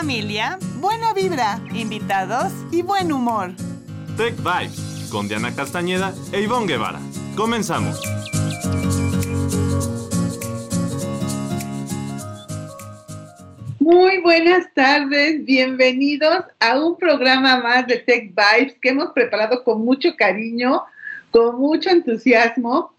familia, buena vibra, invitados y buen humor. Tech Vibes con Diana Castañeda e Ivonne Guevara. Comenzamos. Muy buenas tardes, bienvenidos a un programa más de Tech Vibes que hemos preparado con mucho cariño, con mucho entusiasmo.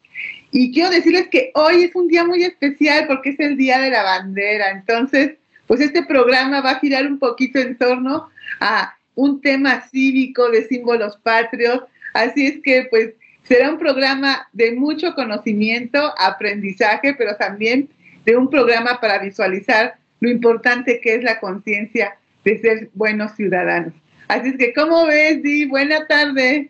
Y quiero decirles que hoy es un día muy especial porque es el Día de la Bandera. Entonces, pues este programa va a girar un poquito en torno a un tema cívico de símbolos patrios. Así es que, pues, será un programa de mucho conocimiento, aprendizaje, pero también de un programa para visualizar lo importante que es la conciencia de ser buenos ciudadanos. Así es que, ¿cómo ves, Di? Buena tarde.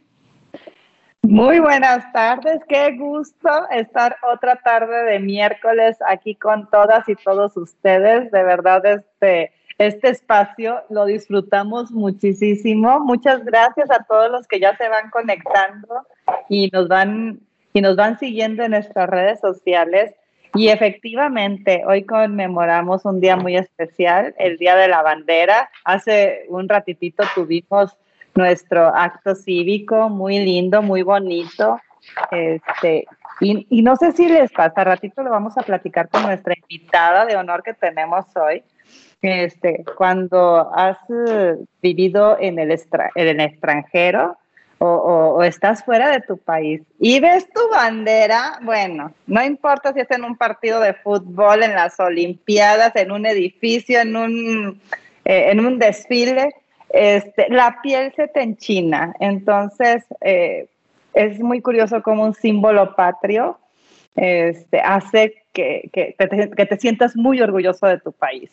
Muy buenas tardes, qué gusto estar otra tarde de miércoles aquí con todas y todos ustedes. De verdad, este, este espacio lo disfrutamos muchísimo. Muchas gracias a todos los que ya se van conectando y nos van, y nos van siguiendo en nuestras redes sociales. Y efectivamente, hoy conmemoramos un día muy especial, el Día de la Bandera. Hace un ratitito tuvimos nuestro acto cívico, muy lindo, muy bonito. Este, y, y, no sé si les pasa, ratito lo vamos a platicar con nuestra invitada de honor que tenemos hoy. Este, cuando has eh, vivido en el, en el extranjero, o, estás fuera de tu país y ves tu bandera, bueno, no importa si es en un partido de fútbol, en las Olimpiadas, en un edificio, en un, eh, en un desfile, este, la piel se te enchina. Entonces, eh, es muy curioso como un símbolo patrio este, hace que, que, te, sientas muy orgulloso de tu país.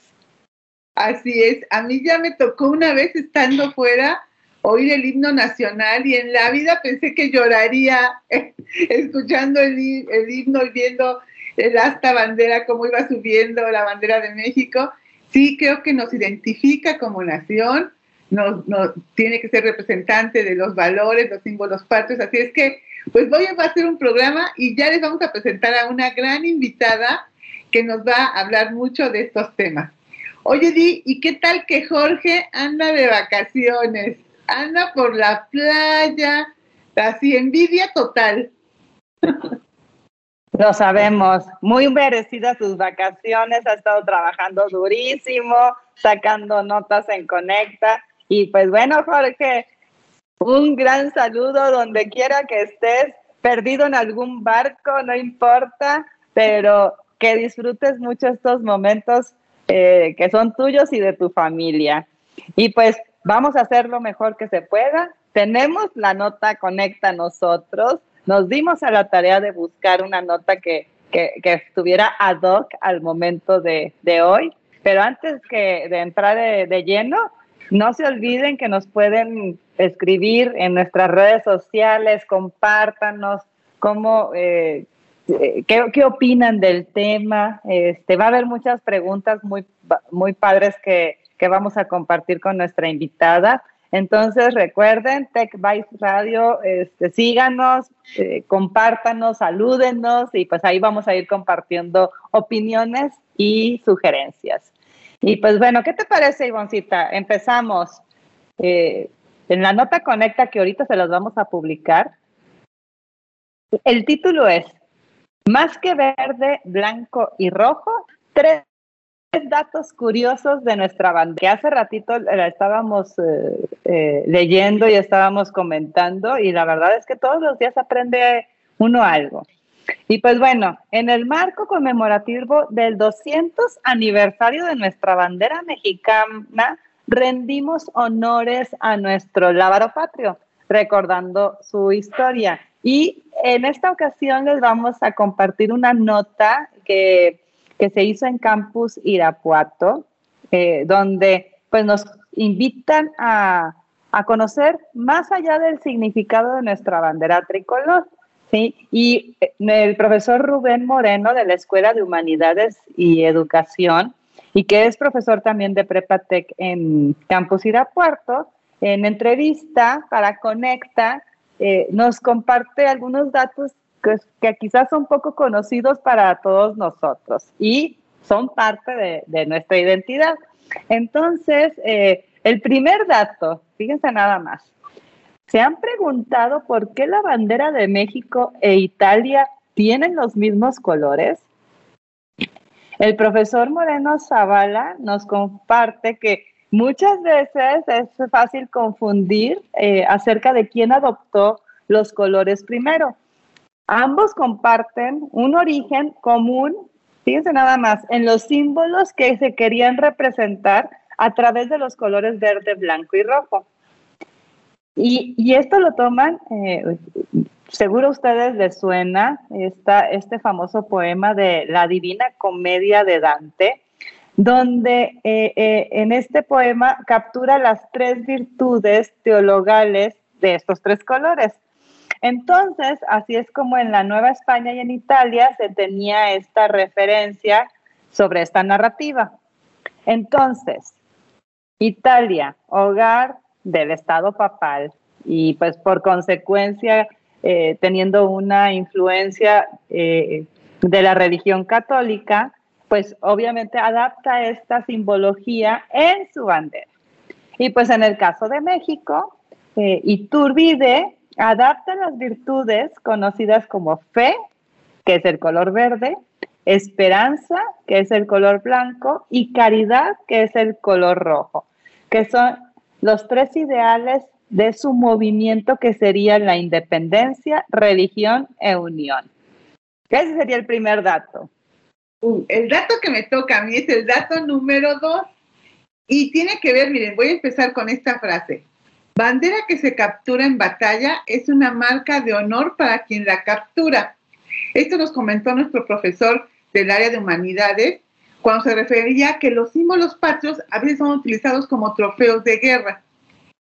Así es, a mí ya me tocó una vez estando fuera oír el himno nacional y en la vida pensé que lloraría escuchando el, himno y viendo el asta bandera, cómo iba subiendo la bandera de México. Sí, creo que nos identifica como nación, nos, tiene que ser representante de los valores, los símbolos patrios. Así es que, pues voy a hacer un programa y ya les vamos a presentar a una gran invitada que nos va a hablar mucho de estos temas. Oye, Di, ¿y qué tal que Jorge anda de vacaciones? anda por la playa, así envidia total. Lo sabemos, muy merecidas sus vacaciones, ha estado trabajando durísimo, sacando notas en Conecta. Y pues bueno, Jorge, un gran saludo donde quiera que estés, perdido en algún barco, no importa, pero que disfrutes mucho estos momentos eh, que son tuyos y de tu familia. Y pues Vamos a hacer lo mejor que se pueda. Tenemos la nota Conecta nosotros. Nos dimos a la tarea de buscar una nota que, estuviera ad hoc al momento de, hoy. Pero antes que de entrar de, lleno, no se olviden que nos pueden escribir en nuestras redes sociales, compártanos cómo, eh, eh, qué, opinan del tema. Este, va a haber muchas preguntas muy, muy padres que, que vamos a compartir con nuestra invitada. Entonces recuerden, Tech Vice Radio, este, síganos, eh, compártanos, salúdenos y pues ahí vamos a ir compartiendo opiniones y sugerencias. Y pues bueno, ¿qué te parece, Ivoncita? Empezamos. Eh, en la nota conecta que ahorita se las vamos a publicar, el título es Más que verde, blanco y rojo, tres datos curiosos de nuestra bandera. Hace ratito la estábamos eh, eh, leyendo y estábamos comentando y la verdad es que todos los días aprende uno algo. Y pues bueno, en el marco conmemorativo del 200 aniversario de nuestra bandera mexicana, rendimos honores a nuestro lábaro patrio, recordando su historia. Y en esta ocasión les vamos a compartir una nota que que se hizo en Campus Irapuato, eh, donde pues nos invitan a, conocer más allá del significado de nuestra bandera tricolor. ¿Sí? Y eh, el profesor Rubén Moreno de la Escuela de Humanidades y Educación, y que es profesor también de Prepatec en Campus Irapuato, en entrevista para Conecta, eh, nos comparte algunos datos que, quizás son poco conocidos para todos nosotros y son parte de, nuestra identidad. Entonces, eh, el primer dato, fíjense nada más. ¿Se han preguntado por qué la bandera de México e Italia tienen los mismos colores? El profesor Moreno Zavala nos comparte que muchas veces es fácil confundir eh, acerca de quién adoptó los colores primero. Ambos comparten un origen común, fíjense nada más, en los símbolos que se querían representar a través de los colores verde, blanco y rojo. Y, esto lo toman, eh, seguro a ustedes les suena esta, este famoso poema de la Divina Comedia de Dante, donde eh, eh, en este poema captura las tres virtudes teologales de estos tres colores. Entonces, así es como en la Nueva España y en Italia se tenía esta referencia sobre esta narrativa. Entonces, Italia, hogar del Estado papal y pues por consecuencia eh, teniendo una influencia eh, de la religión católica, pues obviamente adapta esta simbología en su bandera. Y pues en el caso de México, eh, Iturbide adapta las virtudes conocidas como fe, que es el color verde, esperanza, que es el color blanco, y caridad, que es el color rojo, que son los tres ideales de su movimiento que sería la independencia, religión e unión. Ese sería el primer dato. Uh, el dato que me toca a mí es el dato número dos y tiene que ver, miren, voy a empezar con esta frase. Bandera que se captura en batalla es una marca de honor para quien la captura. Esto nos comentó nuestro profesor del área de humanidades cuando se refería que los símbolos patrios a veces son utilizados como trofeos de guerra.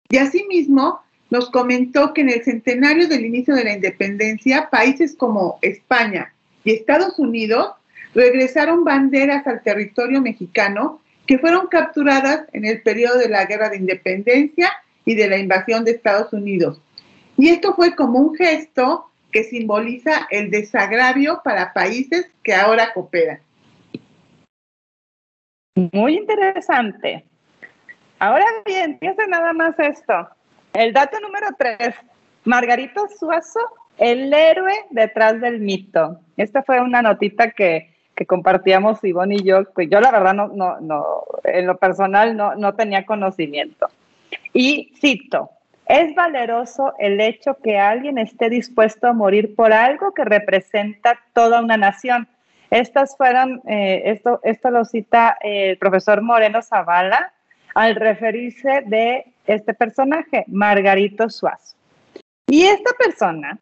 Y asimismo, nos comentó que en el centenario del inicio de la independencia, países como España y Estados Unidos regresaron banderas al territorio mexicano que fueron capturadas en el periodo de la Guerra de Independencia y de la invasión de Estados Unidos. Y esto fue como un gesto que simboliza el desagravio para países que ahora cooperan. Muy interesante. Ahora bien, fíjense nada más esto. El dato número tres, Margarito Suazo, el héroe detrás del mito. Esta fue una notita que, que compartíamos Ivonne y yo, pues yo la verdad no, no, no, en lo personal no, no tenía conocimiento. Y cito, es valeroso el hecho que alguien esté dispuesto a morir por algo que representa toda una nación. Estas fueron, eh, esto, esto lo cita eh, el profesor Moreno Zavala al referirse de este personaje, Margarito Suazo. Y esta persona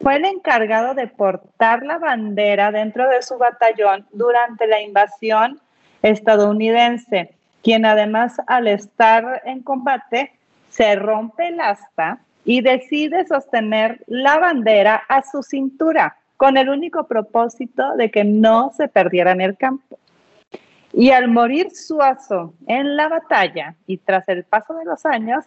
fue el encargado de portar la bandera dentro de su batallón durante la invasión estadounidense, quien además al estar en combate se rompe el asta y decide sostener la bandera a su cintura con el único propósito de que no se perdiera en el campo. Y al morir Suazo en la batalla y tras el paso de los años,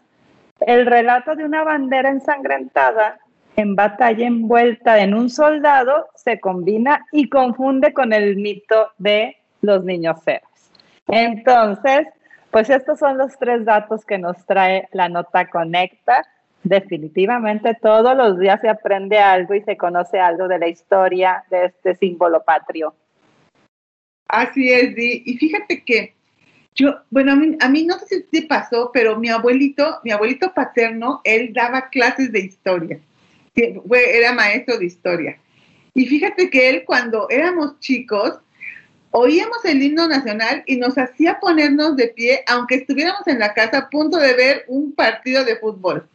el relato de una bandera ensangrentada en batalla envuelta en un soldado se combina y confunde con el mito de los niños ceros. Entonces, pues estos son los tres datos que nos trae la nota Conecta. Definitivamente todos los días se aprende algo y se conoce algo de la historia de este símbolo patrio. Así es, Di. Y fíjate que yo, bueno, a mí, no sé si te pasó, pero mi abuelito, mi abuelito paterno, él daba clases de historia. Era maestro de historia. Y fíjate que él cuando éramos chicos, oíamos el himno nacional y nos hacía ponernos de pie, aunque estuviéramos en la casa a punto de ver un partido de fútbol.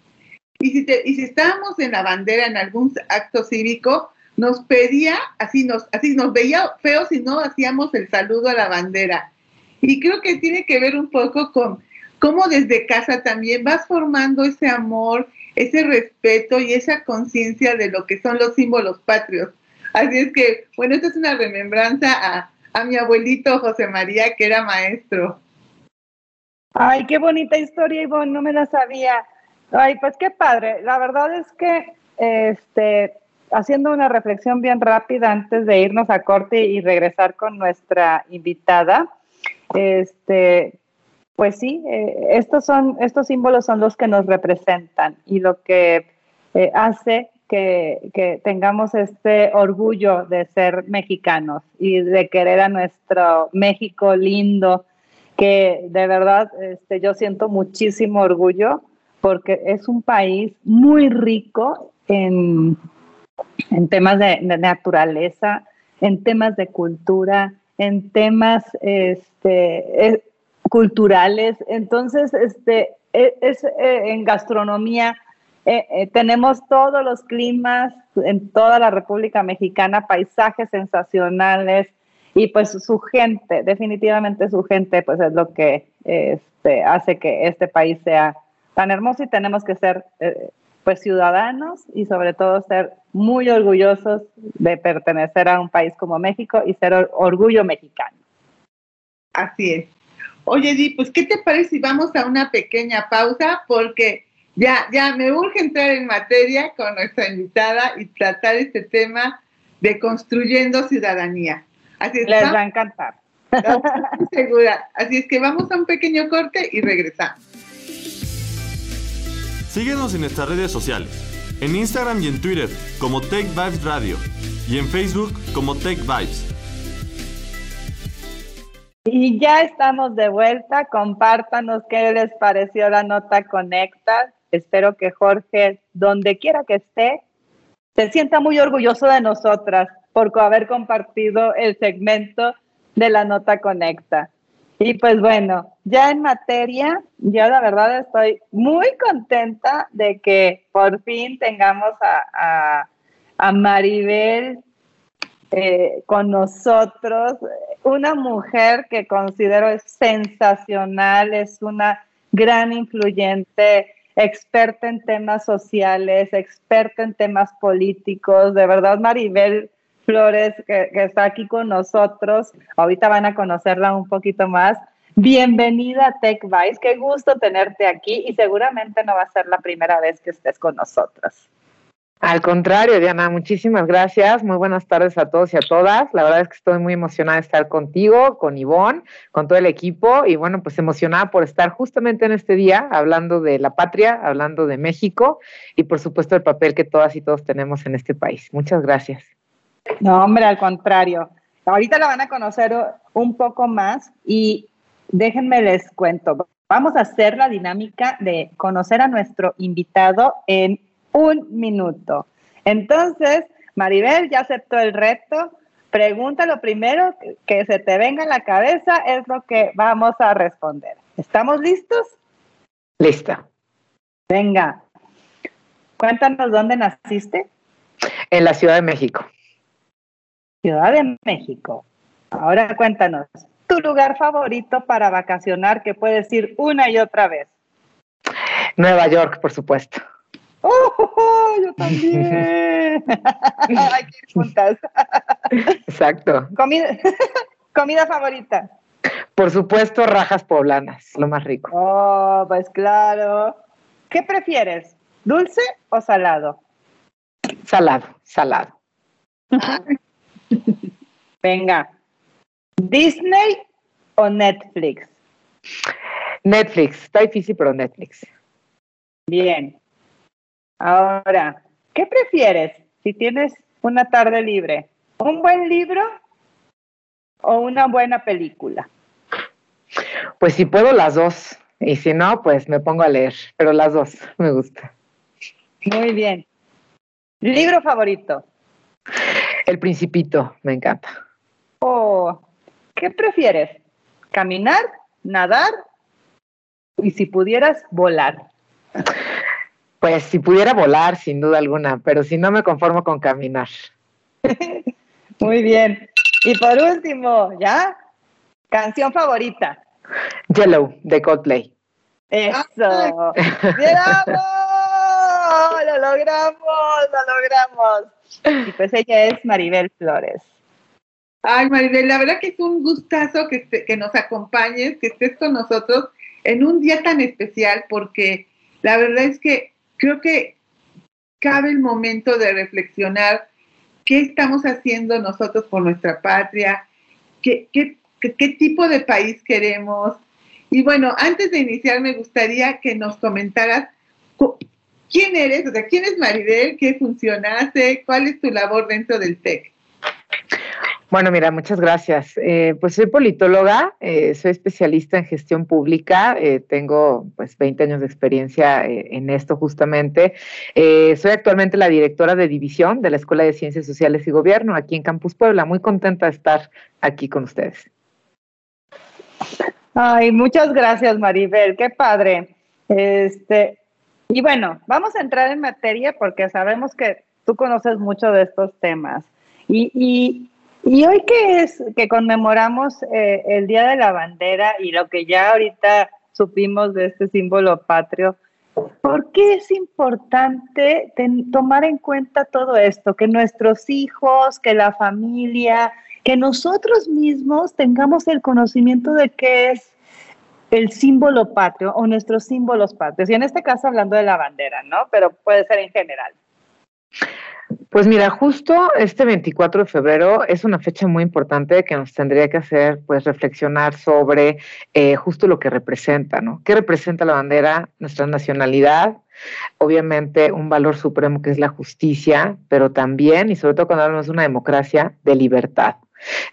Y si, y si estábamos en la bandera en algún acto cívico, nos pedía, así nos, así nos veía feo si no hacíamos el saludo a la bandera. Y creo que tiene que ver un poco con cómo desde casa también vas formando ese amor, ese respeto y esa conciencia de lo que son los símbolos patrios. Así es que, bueno, esta es una remembranza a, a mi abuelito José María, que era maestro. Ay, qué bonita historia, Ivonne, no me la sabía. Ay, pues qué padre. La verdad es que, este, haciendo una reflexión bien rápida antes de irnos a corte y regresar con nuestra invitada, este, pues sí, eh, estos, son, estos símbolos son los que nos representan y lo que eh, hace que, que, tengamos este orgullo de ser mexicanos y de querer a nuestro México lindo, que de verdad este, yo siento muchísimo orgullo porque es un país muy rico en, en temas de, naturaleza, en temas de cultura, en temas este, eh, culturales. Entonces, este, e, es, eh, en gastronomía eh, tenemos todos los climas en toda la República Mexicana, paisajes sensacionales y pues su gente, definitivamente su gente, pues es lo que este, hace que este país sea tan hermoso y tenemos que ser eh, pues ciudadanos y sobre todo ser muy orgullosos de pertenecer a un país como México y ser or orgullo mexicano. Así es. Oye, Di, pues, ¿qué te parece si vamos a una pequeña pausa? Porque ya, ya me urge entrar en materia con nuestra invitada y tratar este tema de construyendo ciudadanía. Así es, Les va a encantar. segura. Así es que vamos a un pequeño corte y regresamos. Síguenos en nuestras redes sociales, en Instagram y en Twitter como Tech Vibes Radio y en Facebook como Tech Vibes. Y ya estamos de vuelta. Compártanos qué les pareció la nota Conecta. Espero que Jorge, donde quiera que esté, se sienta muy orgulloso de nosotras por haber compartido el segmento de la nota Conecta. Y pues bueno, ya en materia, yo la verdad estoy muy contenta de que por fin tengamos a, a, Maribel eh, con nosotros, una mujer que considero es sensacional, es una gran influyente experta en temas sociales, experta en temas políticos. De verdad, Maribel Flores, que, está aquí con nosotros, ahorita van a conocerla un poquito más. Bienvenida a TechVice, qué gusto tenerte aquí y seguramente no va a ser la primera vez que estés con nosotros. Al contrario, Diana, muchísimas gracias. Muy buenas tardes a todos y a todas. La verdad es que estoy muy emocionada de estar contigo, con Ivonne, con todo el equipo y bueno, pues emocionada por estar justamente en este día hablando de la patria, hablando de México y por supuesto el papel que todas y todos tenemos en este país. Muchas gracias. No, hombre, al contrario. Ahorita la van a conocer un poco más y déjenme les cuento. Vamos a hacer la dinámica de conocer a nuestro invitado en un minuto. Entonces, Maribel ya aceptó el reto. Pregunta lo primero que se te venga a la cabeza, es lo que vamos a responder. ¿Estamos listos? Lista. Venga. Cuéntanos dónde naciste. En la Ciudad de México. Ciudad de México. Ahora cuéntanos, tu lugar favorito para vacacionar que puedes ir una y otra vez. Nueva York, por supuesto. ¡Oh, yo también! Hay que ir juntas. Exacto. Comida, comida favorita. Por supuesto, rajas poblanas, lo más rico. Oh, pues claro. ¿Qué prefieres? ¿Dulce o salado? Salado, salado. Venga. ¿Disney o Netflix? Netflix, está difícil, pero Netflix. Bien. Ahora, ¿qué prefieres si tienes una tarde libre? ¿Un buen libro o una buena película? Pues si puedo las dos. Y si no, pues me pongo a leer. Pero las dos me gusta. Muy bien. ¿Libro favorito? El Principito, me encanta. Oh, ¿qué prefieres? ¿Caminar, nadar y si pudieras volar? Pues si pudiera volar, sin duda alguna, pero si no me conformo con caminar. Muy bien. Y por último, ¿ya? Canción favorita. Yellow, de Coldplay. Eso. ¡Llegamos! ¡Lo logramos! ¡Lo logramos! Y pues ella es Maribel Flores. Ay, Maribel, la verdad que es un gustazo que, que nos acompañes, que estés con nosotros en un día tan especial, porque la verdad es que creo que cabe el momento de reflexionar qué estamos haciendo nosotros por nuestra patria, qué, qué, qué tipo de país queremos, Y bueno, antes de iniciar me gustaría que nos comentaras quién eres, o sea, quién es Maribel, qué funciona hace, cuál es tu labor dentro del TEC. Bueno, mira, muchas gracias. Eh, pues soy politóloga, eh, soy especialista en gestión pública, eh, tengo pues 20 años de experiencia en esto justamente. soy actualmente la directora de división de la Escuela de Ciencias Sociales y Gobierno aquí en Campus Puebla. Muy contenta de estar aquí con ustedes. Ay, muchas gracias, Maribel, qué padre. Este, y bueno, vamos a entrar en materia porque sabemos que tú conoces mucho de estos temas. y y hoy que es que conmemoramos eh, el Día de la Bandera y lo que ya ahorita supimos de este símbolo patrio, ¿por qué es importante tomar en cuenta todo esto? Que nuestros hijos, que la familia, que nosotros mismos tengamos el conocimiento de qué es el símbolo patrio o nuestros símbolos patrios. Y en este caso hablando de la bandera, ¿no? Pero puede ser en general. Pues mira, justo este 24 de febrero es una fecha muy importante que nos tendría que hacer pues reflexionar sobre eh, justo lo que representa, ¿no? ¿Qué representa la bandera? Nuestra nacionalidad, obviamente un valor supremo que es la justicia, pero también, y sobre todo cuando hablamos de una democracia, de libertad.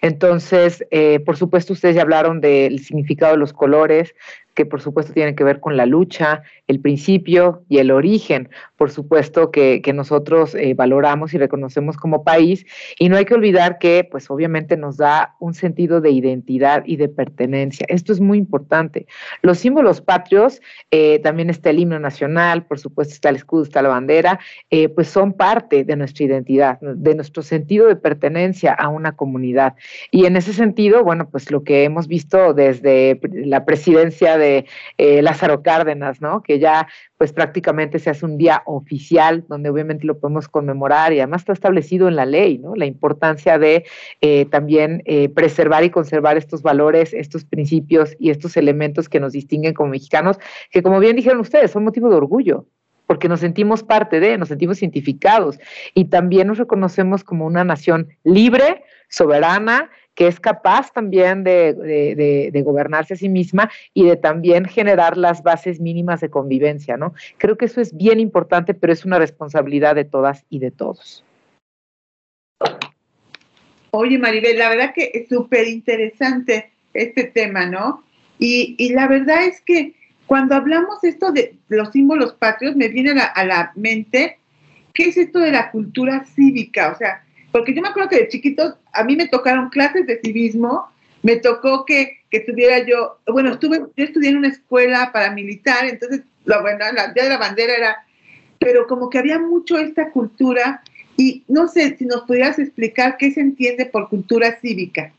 Entonces, eh, por supuesto, ustedes ya hablaron del significado de los colores, que por supuesto tienen que ver con la lucha, el principio y el origen, por supuesto que, nosotros eh, valoramos y reconocemos como país. Y no hay que olvidar que, pues obviamente nos da un sentido de identidad y de pertenencia. Esto es muy importante. Los símbolos patrios, eh, también está el himno nacional, por supuesto está el escudo, está la bandera, eh, pues son parte de nuestra identidad, de nuestro sentido de pertenencia a una comunidad. Y en ese sentido, bueno, pues lo que hemos visto desde la presidencia de Lázaro Cárdenas, ¿no? Que ya pues prácticamente se hace un día oficial donde obviamente lo podemos conmemorar y además está establecido en la ley, ¿no? La importancia de eh, también eh, preservar y conservar estos valores, estos principios y estos elementos que nos distinguen como mexicanos, que como bien dijeron ustedes, son motivo de orgullo porque nos sentimos parte de, nos sentimos identificados y también nos reconocemos como una nación libre, soberana que es capaz también de, gobernarse a sí misma y de también generar las bases mínimas de convivencia, ¿no? Creo que eso es bien importante, pero es una responsabilidad de todas y de todos. Oye, Maribel, la verdad que es súper interesante este tema, ¿no? Y, la verdad es que cuando hablamos esto de los símbolos patrios, me viene a la, la mente, ¿qué es esto de la cultura cívica? O sea, porque yo me acuerdo que de chiquitos a mí me tocaron clases de civismo, me tocó que, que estuviera yo, bueno, estuve, yo estudié en una escuela paramilitar, entonces, lo bueno, la día de la bandera era, pero como que había mucho esta cultura y no sé si nos pudieras explicar qué se entiende por cultura cívica.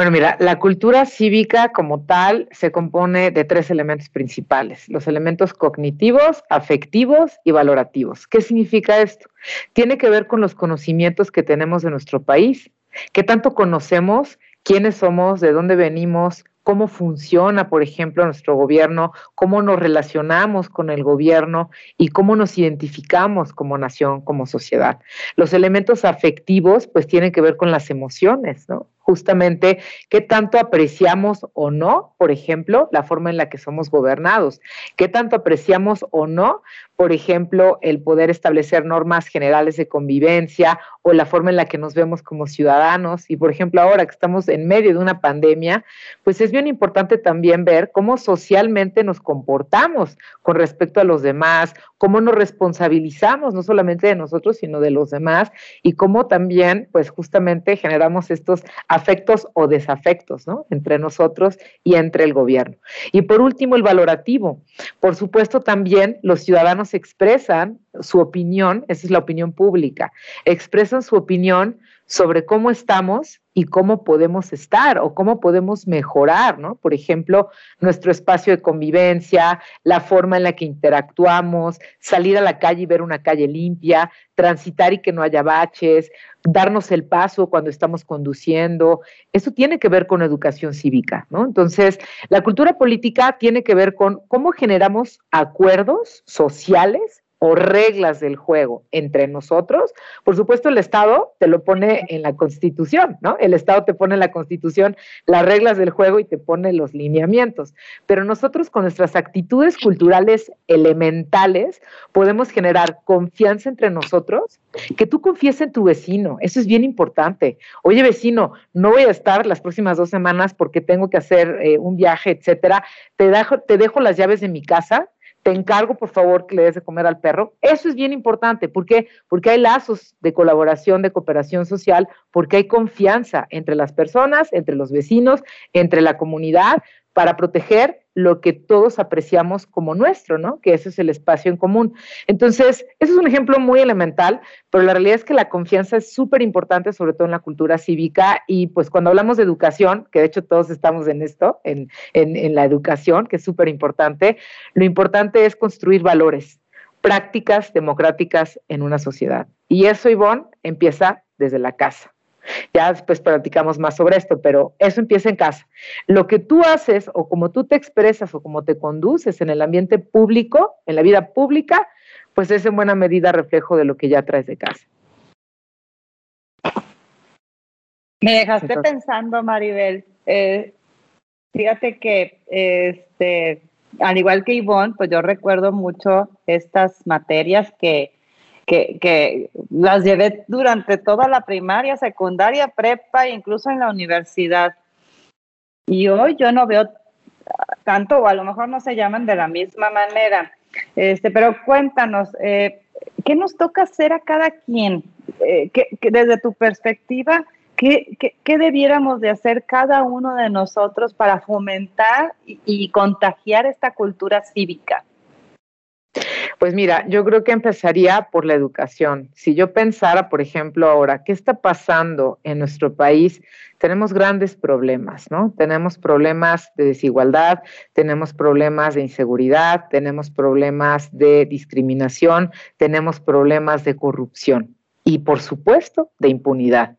Bueno, mira, la cultura cívica como tal se compone de tres elementos principales, los elementos cognitivos, afectivos y valorativos. ¿Qué significa esto? Tiene que ver con los conocimientos que tenemos de nuestro país, qué tanto conocemos, quiénes somos, de dónde venimos, cómo funciona, por ejemplo, nuestro gobierno, cómo nos relacionamos con el gobierno y cómo nos identificamos como nación, como sociedad. Los elementos afectivos, pues tienen que ver con las emociones, ¿no? Justamente qué tanto apreciamos o no, por ejemplo, la forma en la que somos gobernados, qué tanto apreciamos o no, por ejemplo, el poder establecer normas generales de convivencia o la forma en la que nos vemos como ciudadanos. Y, por ejemplo, ahora que estamos en medio de una pandemia, pues es bien importante también ver cómo socialmente nos comportamos con respecto a los demás, cómo nos responsabilizamos no solamente de nosotros, sino de los demás y cómo también, pues justamente generamos estos afectos o desafectos, ¿no? Entre nosotros y entre el gobierno. Y por último, el valorativo. Por supuesto, también los ciudadanos expresan su opinión, esa es la opinión pública, expresan su opinión sobre cómo estamos y cómo podemos estar o cómo podemos mejorar, ¿no? Por ejemplo, nuestro espacio de convivencia, la forma en la que interactuamos, salir a la calle y ver una calle limpia, transitar y que no haya baches, darnos el paso cuando estamos conduciendo. Eso tiene que ver con educación cívica, ¿no? Entonces, la cultura política tiene que ver con cómo generamos acuerdos sociales o reglas del juego entre nosotros, por supuesto el Estado te lo pone en la Constitución, ¿no? El Estado te pone en la Constitución las reglas del juego y te pone los lineamientos. Pero nosotros con nuestras actitudes culturales elementales podemos generar confianza entre nosotros, que tú confíes en tu vecino, eso es bien importante. Oye vecino, no voy a estar las próximas dos semanas porque tengo que hacer eh, un viaje, etcétera. Te dejo, te dejo las llaves de mi casa te encargo por favor que le des de comer al perro. Eso es bien importante. ¿Por qué? Porque hay lazos de colaboración, de cooperación social, porque hay confianza entre las personas, entre los vecinos, entre la comunidad, para proteger lo que todos apreciamos como nuestro, ¿no? Que ese es el espacio en común. Entonces, eso es un ejemplo muy elemental, pero la realidad es que la confianza es súper importante, sobre todo en la cultura cívica, y pues cuando hablamos de educación, que de hecho todos estamos en esto, en, en la educación, que es súper importante, lo importante es construir valores, prácticas democráticas en una sociedad. Y eso, Ivonne, empieza desde la casa. Ya después platicamos más sobre esto, pero eso empieza en casa. Lo que tú haces o como tú te expresas o como te conduces en el ambiente público, en la vida pública, pues es en buena medida reflejo de lo que ya traes de casa. Me dejaste pensando, Maribel. Eh, fíjate que, este, al igual que Ivonne, pues yo recuerdo mucho estas materias que que, las llevé durante toda la primaria, secundaria, prepa, incluso en la universidad. Y hoy yo no veo tanto, o a lo mejor no se llaman de la misma manera. Este, pero cuéntanos, eh, ¿qué nos toca hacer a cada quien? Eh, desde tu perspectiva, ¿qué, ¿qué, debiéramos de hacer cada uno de nosotros para fomentar y contagiar esta cultura cívica? Pues mira, yo creo que empezaría por la educación. Si yo pensara, por ejemplo, ahora, ¿qué está pasando en nuestro país? Tenemos grandes problemas, ¿no? Tenemos problemas de desigualdad, tenemos problemas de inseguridad, tenemos problemas de discriminación, tenemos problemas de corrupción y, por supuesto, de impunidad.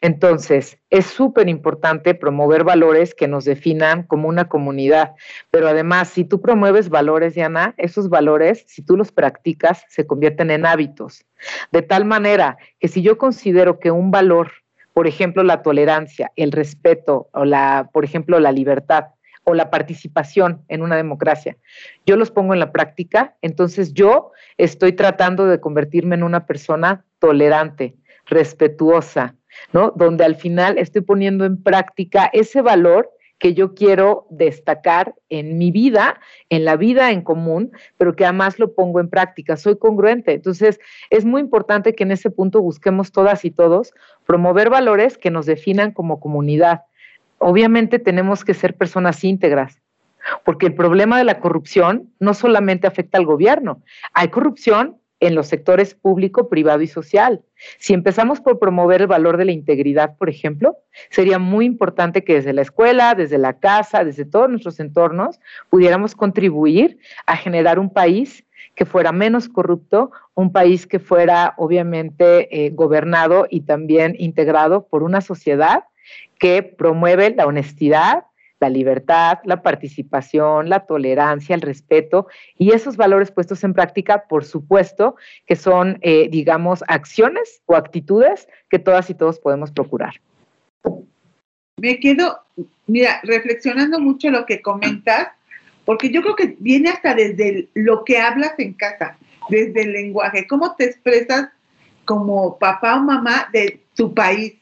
Entonces, es súper importante promover valores que nos definan como una comunidad, pero además, si tú promueves valores, Diana, esos valores, si tú los practicas, se convierten en hábitos. De tal manera que si yo considero que un valor, por ejemplo, la tolerancia, el respeto o la, por ejemplo, la libertad, o la participación en una democracia. Yo los pongo en la práctica, entonces yo estoy tratando de convertirme en una persona tolerante, respetuosa, ¿no? Donde al final estoy poniendo en práctica ese valor que yo quiero destacar en mi vida, en la vida en común, pero que además lo pongo en práctica, soy congruente. Entonces, es muy importante que en ese punto busquemos todas y todos promover valores que nos definan como comunidad. Obviamente tenemos que ser personas íntegras, porque el problema de la corrupción no solamente afecta al gobierno, hay corrupción en los sectores público, privado y social. Si empezamos por promover el valor de la integridad, por ejemplo, sería muy importante que desde la escuela, desde la casa, desde todos nuestros entornos, pudiéramos contribuir a generar un país que fuera menos corrupto, un país que fuera obviamente eh, gobernado y también integrado por una sociedad que promueve la honestidad, la libertad, la participación, la tolerancia, el respeto y esos valores puestos en práctica, por supuesto, que son, eh, digamos, acciones o actitudes que todas y todos podemos procurar. Me quedo, mira, reflexionando mucho lo que comentas, porque yo creo que viene hasta desde lo que hablas en casa, desde el lenguaje, cómo te expresas como papá o mamá de tu país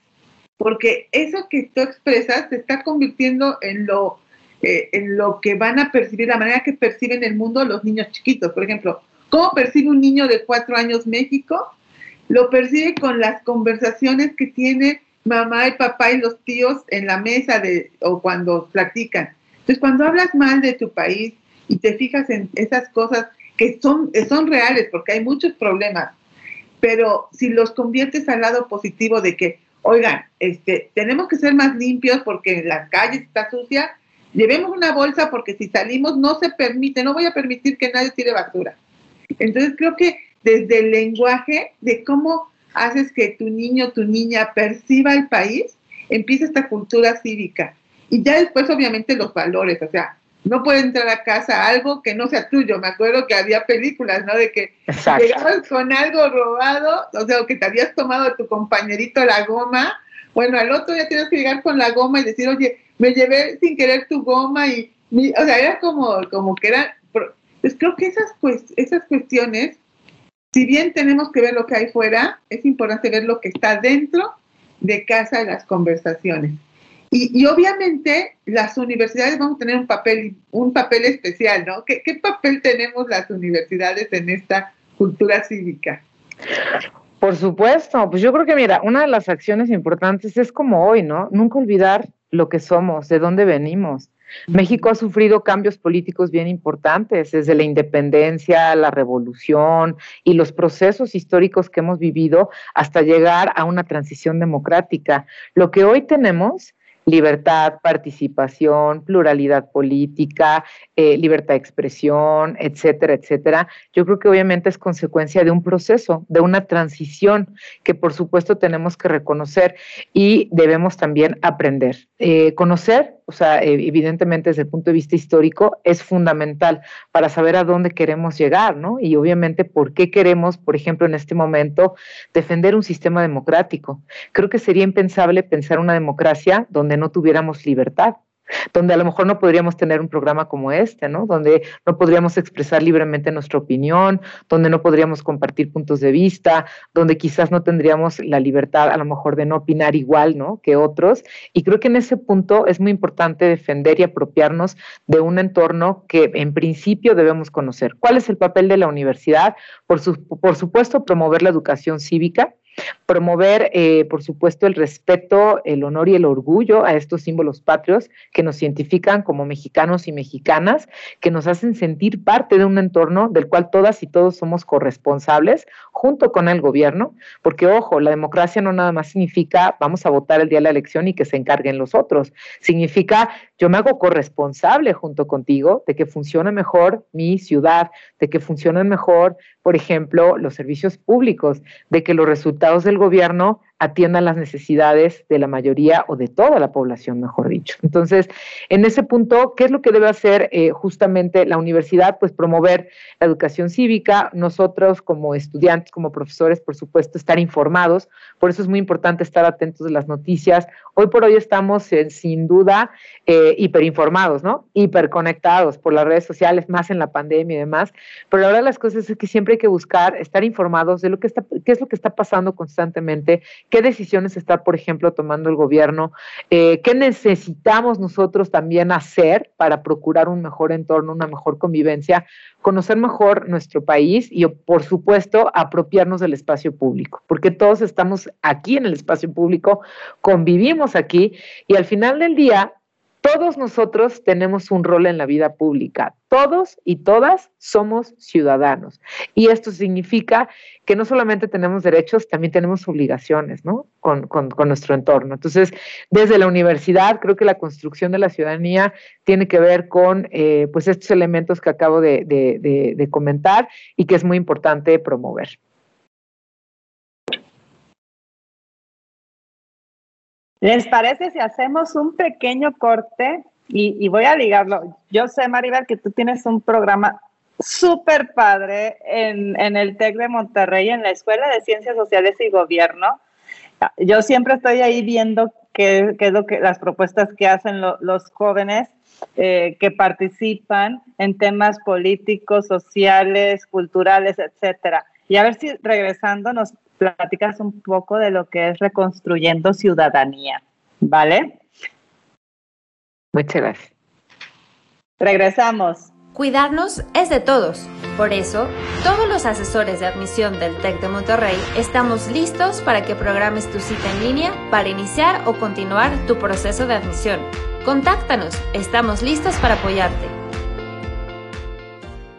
porque eso que tú expresas se está convirtiendo en lo, eh, en lo que van a percibir, la manera que perciben el mundo los niños chiquitos. Por ejemplo, ¿cómo percibe un niño de cuatro años México? Lo percibe con las conversaciones que tiene mamá y papá y los tíos en la mesa de, o cuando platican. Entonces, cuando hablas mal de tu país y te fijas en esas cosas que son, son reales, porque hay muchos problemas, pero si los conviertes al lado positivo de que oigan, este, tenemos que ser más limpios porque la calle está sucia, llevemos una bolsa porque si salimos no se permite, no voy a permitir que nadie tire basura. Entonces creo que desde el lenguaje de cómo haces que tu niño, tu niña perciba el país, empieza esta cultura cívica. Y ya después obviamente los valores, o sea, no puede entrar a casa algo que no sea tuyo. Me acuerdo que había películas, ¿no? De que llegabas con algo robado, o sea, que te habías tomado de tu compañerito la goma. Bueno, al otro día tienes que llegar con la goma y decir, oye, me llevé sin querer tu goma y, o sea, era como, como que era, pues creo que esas, pues, esas cuestiones, si bien tenemos que ver lo que hay fuera, es importante ver lo que está dentro de casa de las conversaciones. Y, obviamente las universidades van a tener un papel, un papel especial, ¿no? ¿Qué, ¿Qué papel tenemos las universidades en esta cultura cívica? Por supuesto, pues yo creo que mira, una de las acciones importantes es como hoy, ¿no? Nunca olvidar lo que somos, de dónde venimos. México ha sufrido cambios políticos bien importantes, desde la independencia, la revolución y los procesos históricos que hemos vivido hasta llegar a una transición democrática. Lo que hoy tenemos libertad, participación, pluralidad política, eh, libertad de expresión, etcétera, etcétera, yo creo que obviamente es consecuencia de un proceso, de una transición que por supuesto tenemos que reconocer y debemos también aprender. Eh, conocer, o sea, e, evidentemente desde el punto de vista histórico, es fundamental para saber a dónde queremos llegar, ¿no? Y obviamente por qué queremos, por ejemplo, en este momento, defender un sistema democrático. Creo que sería impensable pensar una democracia donde no tuviéramos libertad donde a lo mejor no podríamos tener un programa como este, ¿no? Donde no podríamos expresar libremente nuestra opinión, donde no podríamos compartir puntos de vista, donde quizás no tendríamos la libertad a lo mejor de no opinar igual, ¿no? Que otros. Y creo que en ese punto es muy importante defender y apropiarnos de un entorno que en principio debemos conocer. ¿Cuál es el papel de la universidad? Por, por supuesto, promover la educación cívica Promover, eh, por supuesto, el respeto, el honor y el orgullo a estos símbolos patrios que nos identifican como mexicanos y mexicanas, que nos hacen sentir parte de un entorno del cual todas y todos somos corresponsables junto con el gobierno, porque ojo, la democracia no nada más significa vamos a votar el día de la elección y que se encarguen los otros, significa yo me hago corresponsable junto contigo de que funcione mejor mi ciudad, de que funcionen mejor, por ejemplo, los servicios públicos, de que los resultados del gobierno atiendan las necesidades de la mayoría o de toda la población, mejor dicho. Entonces, en ese punto, ¿qué es lo que debe hacer eh, justamente la universidad? Pues promover la educación cívica, nosotros como estudiantes, como profesores, por supuesto, estar informados, por eso es muy importante estar atentos de las noticias. Hoy por hoy estamos sin duda eh, hiperinformados, ¿no? Hiperconectados por las redes sociales, más en la pandemia y demás, pero la verdad de las cosas es que siempre hay que buscar estar informados de lo que está, qué es lo que está pasando constantemente, qué decisiones está, por ejemplo, tomando el gobierno, eh, qué necesitamos nosotros también hacer para procurar un mejor entorno, una mejor convivencia, conocer mejor nuestro país y, por supuesto, apropiarnos del espacio público, porque todos estamos aquí en el espacio público, convivimos aquí y al final del día todos nosotros tenemos un rol en la vida pública. Todos y todas somos ciudadanos. Y esto significa que no solamente tenemos derechos, también tenemos obligaciones, ¿no? Con, nuestro entorno. Entonces, desde la universidad, creo que la construcción de la ciudadanía tiene que ver con, eh, pues, estos elementos que acabo de comentar y que es muy importante promover. ¿Les parece si hacemos un pequeño corte? Y, voy a ligarlo. Yo sé, Maribel, que tú tienes un programa súper padre en, el TEC de Monterrey, en la Escuela de Ciencias Sociales y Gobierno. Yo siempre estoy ahí viendo qué, es lo que, las propuestas que hacen los jóvenes eh, que participan en temas políticos, sociales, culturales, etcétera. Y a ver si regresando nos platicas un poco de lo que es reconstruyendo ciudadanía, ¿vale? Muchas gracias. Regresamos. Cuidarnos es de todos. Por eso, todos los asesores de admisión del TEC de Monterrey estamos listos para que programes tu cita en línea para iniciar o continuar tu proceso de admisión. Contáctanos, estamos listos para apoyarte.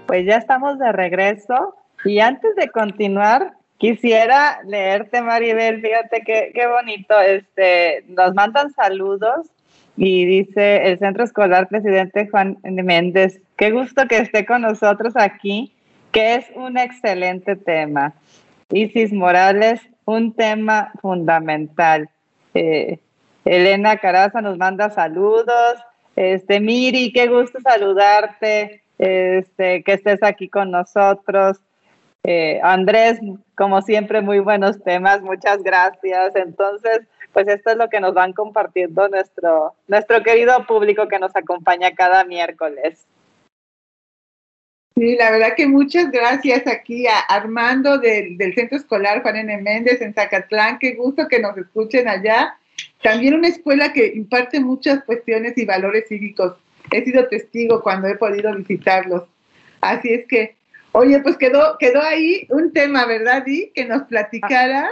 Pues ya estamos de regreso y antes de continuar, Quisiera leerte, Maribel, fíjate qué, qué bonito. Este, nos mandan saludos y dice el Centro Escolar Presidente Juan Méndez, qué gusto que esté con nosotros aquí, que es un excelente tema. Isis Morales, un tema fundamental. Eh, Elena Caraza nos manda saludos. Este, Miri, qué gusto saludarte, este, que estés aquí con nosotros. Eh, Andrés, como siempre, muy buenos temas, muchas gracias. Entonces, pues esto es lo que nos van compartiendo nuestro, nuestro querido público que nos acompaña cada miércoles. Sí, la verdad que muchas gracias aquí a Armando del, Centro Escolar Juan N. Méndez en Zacatlán. Qué gusto que nos escuchen allá. También una escuela que imparte muchas cuestiones y valores cívicos. He sido testigo cuando he podido visitarlos. Así es que, oye, pues quedó, quedó ahí un tema, ¿verdad, Di? Que nos platicara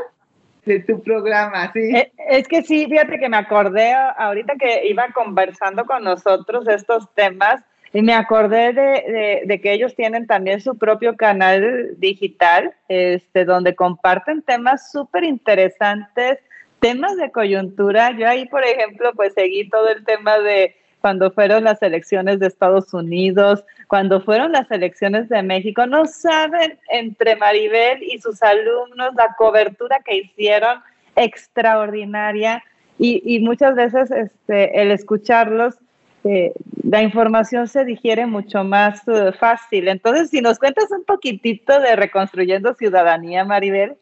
de tu programa, ¿sí? Eh, es que sí, fíjate que me acordé ahorita que iba conversando con nosotros estos temas y me acordé de, que ellos tienen también su propio canal digital, este, donde comparten temas súper interesantes, temas de coyuntura. Yo ahí, por ejemplo, pues seguí todo el tema de cuando fueron las elecciones de Estados Unidos, cuando fueron las elecciones de México. No saben entre Maribel y sus alumnos la cobertura que hicieron extraordinaria y, y muchas veces este, el escucharlos este, la información se digiere mucho más eh, fácil. Entonces, si nos cuentas un poquitito de Reconstruyendo Ciudadanía, Maribel.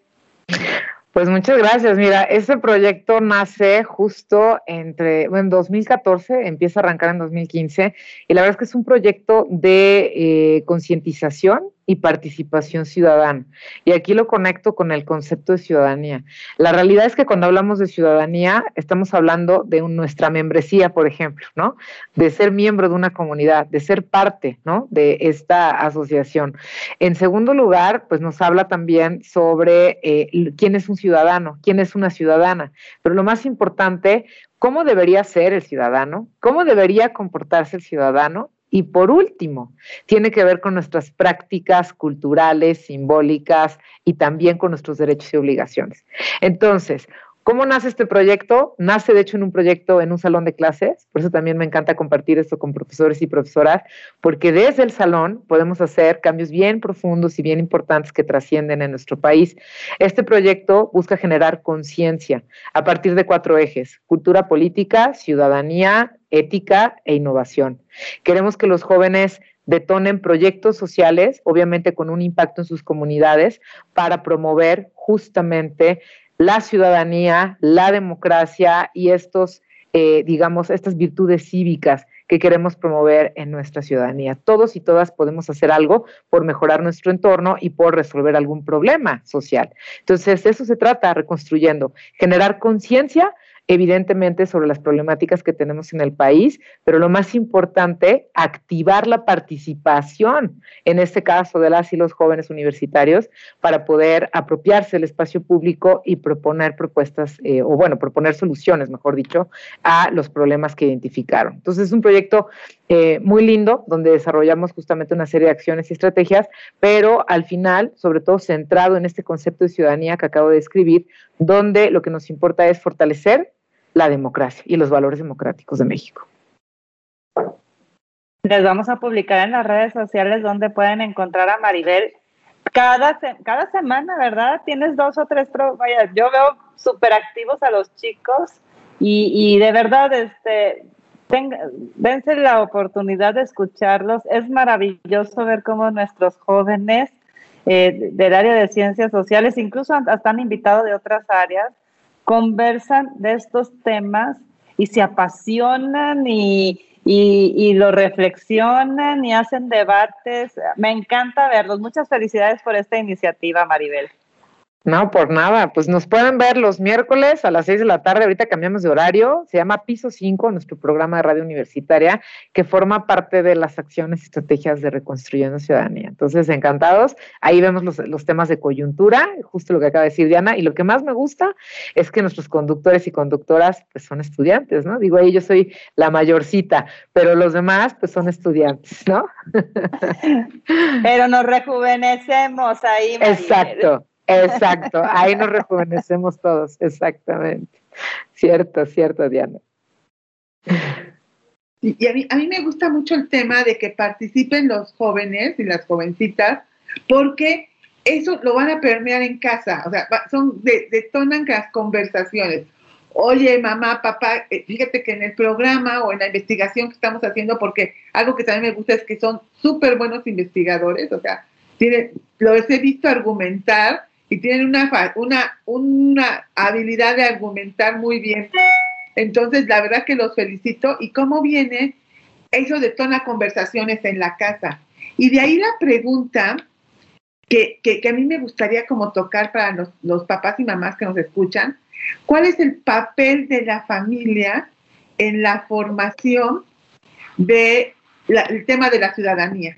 Pues muchas gracias. Mira, este proyecto nace justo entre, en 2014, empieza a arrancar en 2015, y la verdad es que es un proyecto de eh, concientización y participación ciudadana. Y aquí lo conecto con el concepto de ciudadanía. La realidad es que cuando hablamos de ciudadanía, estamos hablando de nuestra membresía, por ejemplo, ¿no? De ser miembro de una comunidad, de ser parte, ¿no? De esta asociación. En segundo lugar, pues nos habla también sobre eh, quién es un ciudadano, quién es una ciudadana. Pero lo más importante, cómo debería ser el ciudadano, cómo debería comportarse el ciudadano y por último, tiene que ver con nuestras prácticas culturales, simbólicas y también con nuestros derechos y obligaciones. Entonces, ¿Cómo nace este proyecto? Nace, de hecho, en un proyecto en un salón de clases. Por eso también me encanta compartir esto con profesores y profesoras, porque desde el salón podemos hacer cambios bien profundos y bien importantes que trascienden en nuestro país. Este proyecto busca generar conciencia a partir de cuatro ejes, cultura política, ciudadanía, ética e innovación. Queremos que los jóvenes detonen proyectos sociales, obviamente con un impacto en sus comunidades, para promover justamente la ciudadanía, la democracia y estos, eh, digamos, estas virtudes cívicas que queremos promover en nuestra ciudadanía. Todos y todas podemos hacer algo por mejorar nuestro entorno y por resolver algún problema social. Entonces, eso se trata, reconstruyendo, generar conciencia evidentemente sobre las problemáticas que tenemos en el país, pero lo más importante, activar la participación, en este caso de las y los jóvenes universitarios, para poder apropiarse del espacio público y proponer propuestas, eh, o bueno, proponer soluciones, mejor dicho, a los problemas que identificaron. Entonces es un proyecto eh, muy lindo, donde desarrollamos justamente una serie de acciones y estrategias, pero al final, sobre todo centrado en este concepto de ciudadanía que acabo de describir, donde lo que nos importa es fortalecer la democracia y los valores democráticos de México. Les vamos a publicar en las redes sociales donde pueden encontrar a Maribel. Cada, cada semana, ¿verdad? Tienes dos o tres, vaya, yo veo súper activos a los chicos y, y de verdad, este, dense la oportunidad de escucharlos. Es maravilloso ver cómo nuestros jóvenes eh, del área de ciencias sociales, incluso hasta han invitado de otras áreas, conversan de estos temas y se apasionan y, y, lo reflexionan y hacen debates. Me encanta verlos. Muchas felicidades por esta iniciativa, Maribel. No, por nada. Pues nos pueden ver los miércoles a las seis de la tarde. Ahorita cambiamos de horario. Se llama Piso 5, nuestro programa de radio universitaria, que forma parte de las acciones y estrategias de Reconstruyendo Ciudadanía. Entonces, encantados. Ahí vemos los, los, temas de coyuntura, justo lo que acaba de decir Diana. Y lo que más me gusta es que nuestros conductores y conductoras pues, son estudiantes, ¿no? Digo, ahí yo soy la mayorcita, pero los demás pues son estudiantes, ¿no? pero nos rejuvenecemos ahí. Exacto. Exacto, ahí nos rejuvenecemos todos, exactamente. Cierto, cierto, Diana. Y a mí, a mí me gusta mucho el tema de que participen los jóvenes y las jovencitas, porque eso lo van a permear en casa, o sea, son, detonan las conversaciones. oye, mamá, papá, eh, fíjate que en el programa o en la investigación que estamos haciendo, porque algo que también me gusta es que son súper buenos investigadores, o sea, tienen, los he visto argumentar y tienen una, una, una habilidad de argumentar muy bien. Entonces, la verdad que los felicito. ¿Y cómo viene? Eso detona conversaciones en la casa. Y de ahí la pregunta que, que, a mí me gustaría como tocar para los, los papás y mamás que nos escuchan, ¿cuál es el papel de la familia en la formación del el tema de la ciudadanía?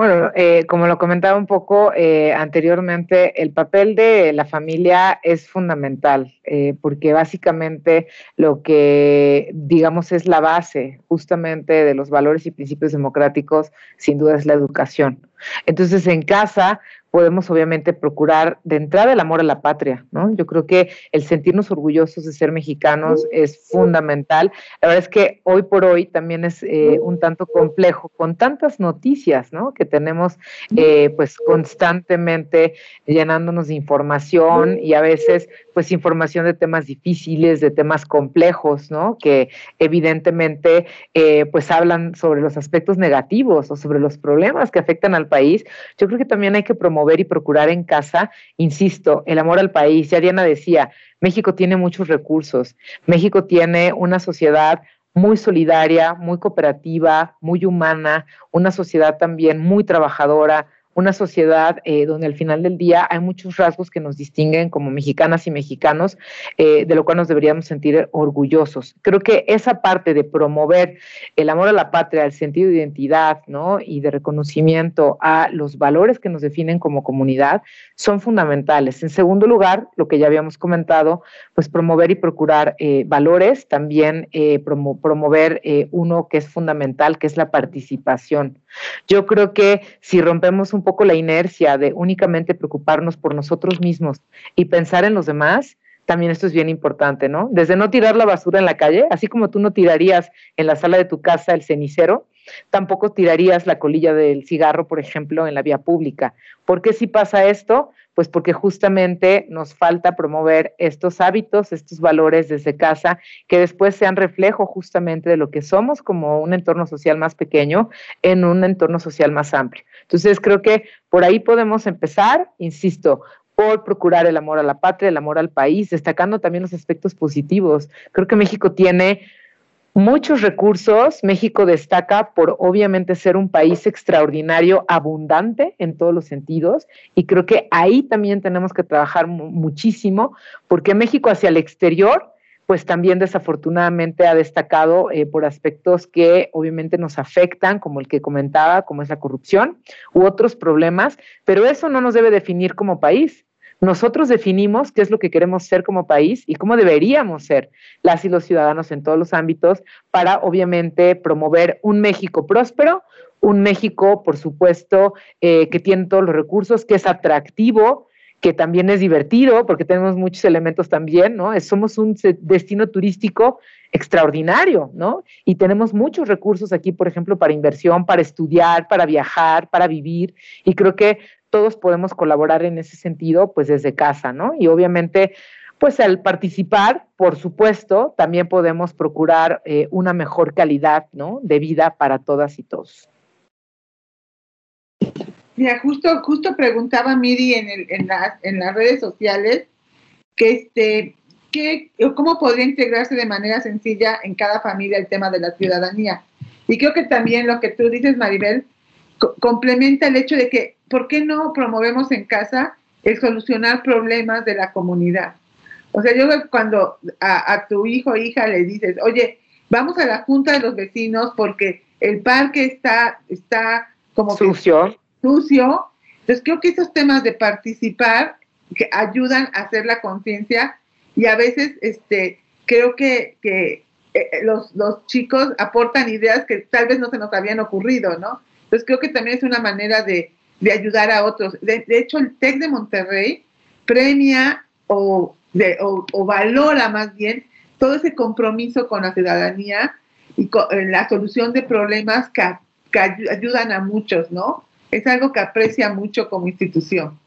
Bueno, eh, como lo comentaba un poco eh, anteriormente, el papel de la familia es fundamental, eh, porque básicamente lo que, digamos, es la base justamente de los valores y principios democráticos, sin duda es la educación. Entonces, en casa, podemos obviamente procurar de entrada el amor a la patria, ¿no? Yo creo que el sentirnos orgullosos de ser mexicanos es fundamental. La verdad es que hoy por hoy también es eh, un tanto complejo con tantas noticias, ¿no? Que tenemos eh, pues constantemente llenándonos de información y a veces pues información de temas difíciles, de temas complejos, ¿no? Que evidentemente eh, pues hablan sobre los aspectos negativos o sobre los problemas que afectan al país. Yo creo que también hay que promover mover y procurar en casa, insisto, el amor al país. Ya Diana decía, México tiene muchos recursos, México tiene una sociedad muy solidaria, muy cooperativa, muy humana, una sociedad también muy trabajadora, una sociedad eh, donde al final del día hay muchos rasgos que nos distinguen como mexicanas y mexicanos, eh, de lo cual nos deberíamos sentir orgullosos. Creo que esa parte de promover el amor a la patria, el sentido de identidad, ¿no? Y de reconocimiento a los valores que nos definen como comunidad son fundamentales. En segundo lugar, lo que ya habíamos comentado, pues promover y procurar eh, valores, también promover uno que es fundamental, que es la participación. Yo creo que si rompemos un poco la inercia de únicamente preocuparnos por nosotros mismos y pensar en los demás, también esto es bien importante, ¿no? Desde no tirar la basura en la calle, así como tú no tirarías en la sala de tu casa el cenicero, tampoco tirarías la colilla del cigarro, por ejemplo, en la vía pública. ¿Por qué si pasa esto? Pues porque justamente nos falta promover estos hábitos, estos valores desde casa, que después sean reflejo justamente de lo que somos como un entorno social más pequeño en un entorno social más amplio. Entonces creo que por ahí podemos empezar, insisto, por procurar el amor a la patria, el amor al país, destacando también los aspectos positivos. Creo que México tiene muchos recursos. México destaca por obviamente ser un país extraordinario, abundante en todos los sentidos. Y creo que ahí también tenemos que trabajar muchísimo, porque México hacia el exterior, pues también desafortunadamente ha destacado eh, por aspectos que obviamente nos afectan, como el que comentaba, como es la corrupción u otros problemas, pero eso no nos debe definir como país. Nosotros definimos qué es lo que queremos ser como país y cómo deberíamos ser las y los ciudadanos en todos los ámbitos para, obviamente, promover un México próspero, un México, por supuesto, eh, que tiene todos los recursos, que es atractivo, que también es divertido, porque tenemos muchos elementos también, ¿no? Somos un destino turístico extraordinario, ¿no? Y tenemos muchos recursos aquí, por ejemplo, para inversión, para estudiar, para viajar, para vivir. Y creo que todos podemos colaborar en ese sentido, pues desde casa, ¿no? Y obviamente, pues al participar, por supuesto, también podemos procurar eh, una mejor calidad, ¿no? De vida para todas y todos. Mira, justo, justo preguntaba Miri en, el, en, en las redes sociales que este, que, cómo podría integrarse de manera sencilla en cada familia el tema de la ciudadanía. Y creo que también lo que tú dices, Maribel, complementa el hecho de que, ¿por qué no promovemos en casa el solucionar problemas de la comunidad? O sea, yo cuando a, tu hijo o hija le dices, oye, vamos a la junta de los vecinos porque el parque está, está como sucio. sucio. Entonces creo que esos temas de participar que ayudan a hacer la conciencia y a veces este, creo que, que eh, los, los chicos aportan ideas que tal vez no se nos habían ocurrido, ¿no? Entonces creo que también es una manera de, ayudar a otros. De, hecho, el TEC de Monterrey premia o, valora más bien todo ese compromiso con la ciudadanía y con eh, la solución de problemas que, ayudan a muchos, ¿no? Es algo que aprecia mucho como institución.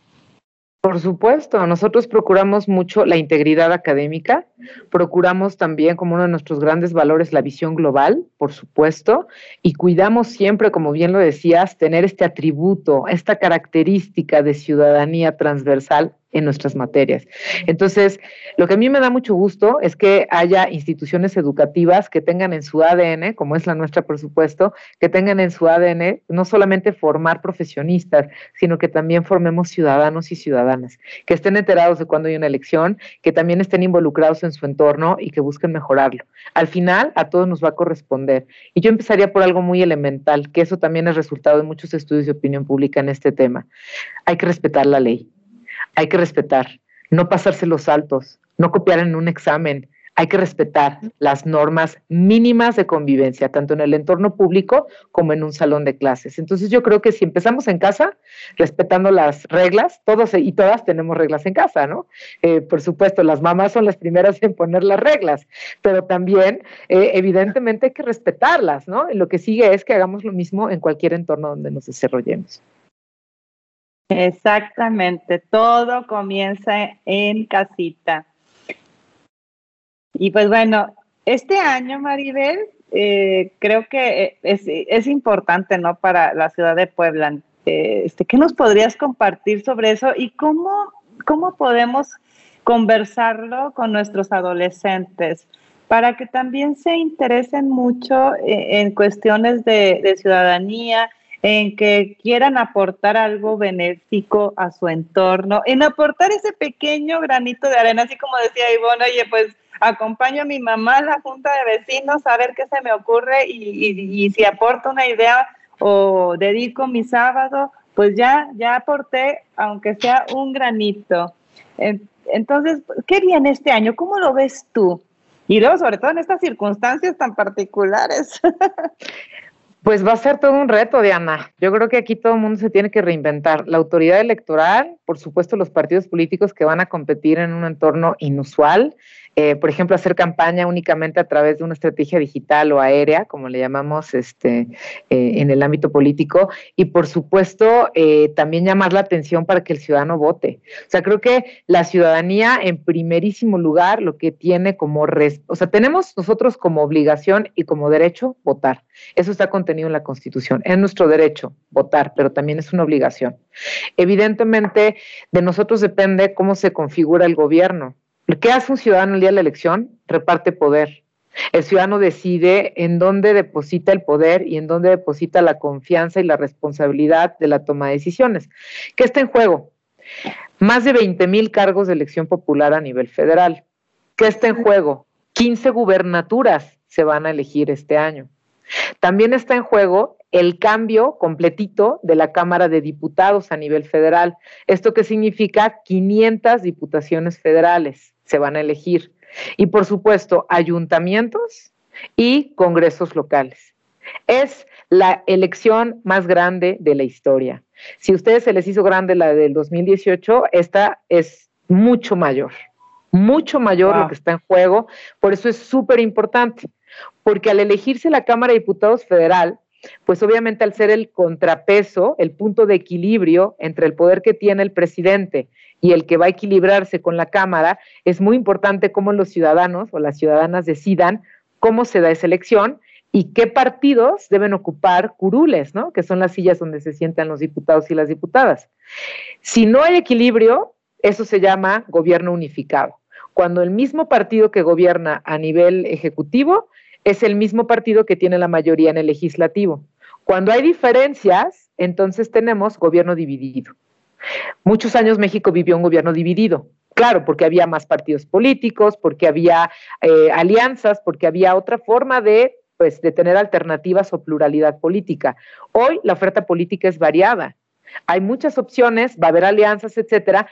Por supuesto, nosotros procuramos mucho la integridad académica, procuramos también como uno de nuestros grandes valores la visión global, por supuesto, y cuidamos siempre, como bien lo decías, tener este atributo, esta característica de ciudadanía transversal en nuestras materias. Entonces, lo que a mí me da mucho gusto es que haya instituciones educativas que tengan en su ADN, como es la nuestra, por supuesto, que tengan en su ADN no solamente formar profesionistas, sino que también formemos ciudadanos y ciudadanas, que estén enterados de cuando hay una elección, que también estén involucrados en su entorno y que busquen mejorarlo. Al final, a todos nos va a corresponder. Y yo empezaría por algo muy elemental, que eso también es resultado de muchos estudios de opinión pública en este tema. Hay que respetar la ley hay que respetar, no pasarse los saltos, no copiar en un examen, hay que respetar las normas mínimas de convivencia, tanto en el entorno público como en un salón de clases. Entonces yo creo que si empezamos en casa, respetando las reglas, todos y todas tenemos reglas en casa, ¿no? Eh, por supuesto, las mamás son las primeras en poner las reglas, pero también eh, evidentemente hay que respetarlas, ¿no? Lo que sigue es que hagamos lo mismo en cualquier entorno donde nos desarrollemos. Exactamente, todo comienza en casita. Y pues bueno, este año, Maribel, eh, creo que es, importante, ¿no? Para la ciudad de Puebla. Eh, este, ¿Qué nos podrías compartir sobre eso y cómo, cómo podemos conversarlo con nuestros adolescentes para que también se interesen mucho eh, en, cuestiones de, de ciudadanía, en que quieran aportar algo benéfico a su entorno, en aportar ese pequeño granito de arena, así como decía Ivonne, oye, pues acompaño a mi mamá a la junta de vecinos a ver qué se me ocurre y, si aporto una idea o dedico mi sábado, pues ya, ya aporté, aunque sea un granito. Entonces, ¿qué viene este año? ¿Cómo lo ves tú? Y luego, sobre todo en estas circunstancias tan particulares. Pues va a ser todo un reto, Diana. Yo creo que aquí todo el mundo se tiene que reinventar. La autoridad electoral, por supuesto, los partidos políticos que van a competir en un entorno inusual, eh, por ejemplo, hacer campaña únicamente a través de una estrategia digital o aérea, como le llamamos este, eh, en el ámbito político, y por supuesto eh, también llamar la atención para que el ciudadano vote. O sea, creo que la ciudadanía en primerísimo lugar lo que tiene como, o sea, tenemos nosotros como obligación y como derecho votar. Eso está contenido en la Constitución. Es nuestro derecho votar, pero también es una obligación. Evidentemente, de nosotros depende cómo se configura el gobierno. ¿Qué hace un ciudadano el día de la elección? Reparte poder. El ciudadano decide en dónde deposita el poder y en dónde deposita la confianza y la responsabilidad de la toma de decisiones. ¿Qué está en juego? Más de 20 mil cargos de elección popular a nivel federal. ¿Qué está en juego? 15 gubernaturas se van a elegir este año. También está en juego el cambio completito de la Cámara de Diputados a nivel federal. ¿Esto qué significa? 500 diputaciones federales se van a elegir. Y por supuesto, ayuntamientos y congresos locales. Es la elección más grande de la historia. Si a ustedes se les hizo grande la del 2018, esta es mucho mayor, mucho mayor lo que está en juego. Por eso es súper importante, porque al elegirse la Cámara de Diputados Federal, pues obviamente al ser el contrapeso, el punto de equilibrio entre el poder que tiene el presidente y el que va a equilibrarse con la Cámara, es muy importante cómo los ciudadanos o las ciudadanas decidan cómo se da esa elección y qué partidos deben ocupar curules, ¿no? Que son las sillas donde se sientan los diputados y las diputadas. Si no hay equilibrio, eso se llama gobierno unificado. Cuando el mismo partido que gobierna a nivel ejecutivo es el mismo partido que tiene la mayoría en el legislativo. Cuando hay diferencias, entonces tenemos gobierno dividido. Muchos años México vivió un gobierno dividido. Claro, porque había más partidos políticos, porque había eh, alianzas, porque había otra forma de, pues, de tener alternativas o pluralidad política. Hoy la oferta política es variada. Hay muchas opciones, va a haber alianzas, etcétera.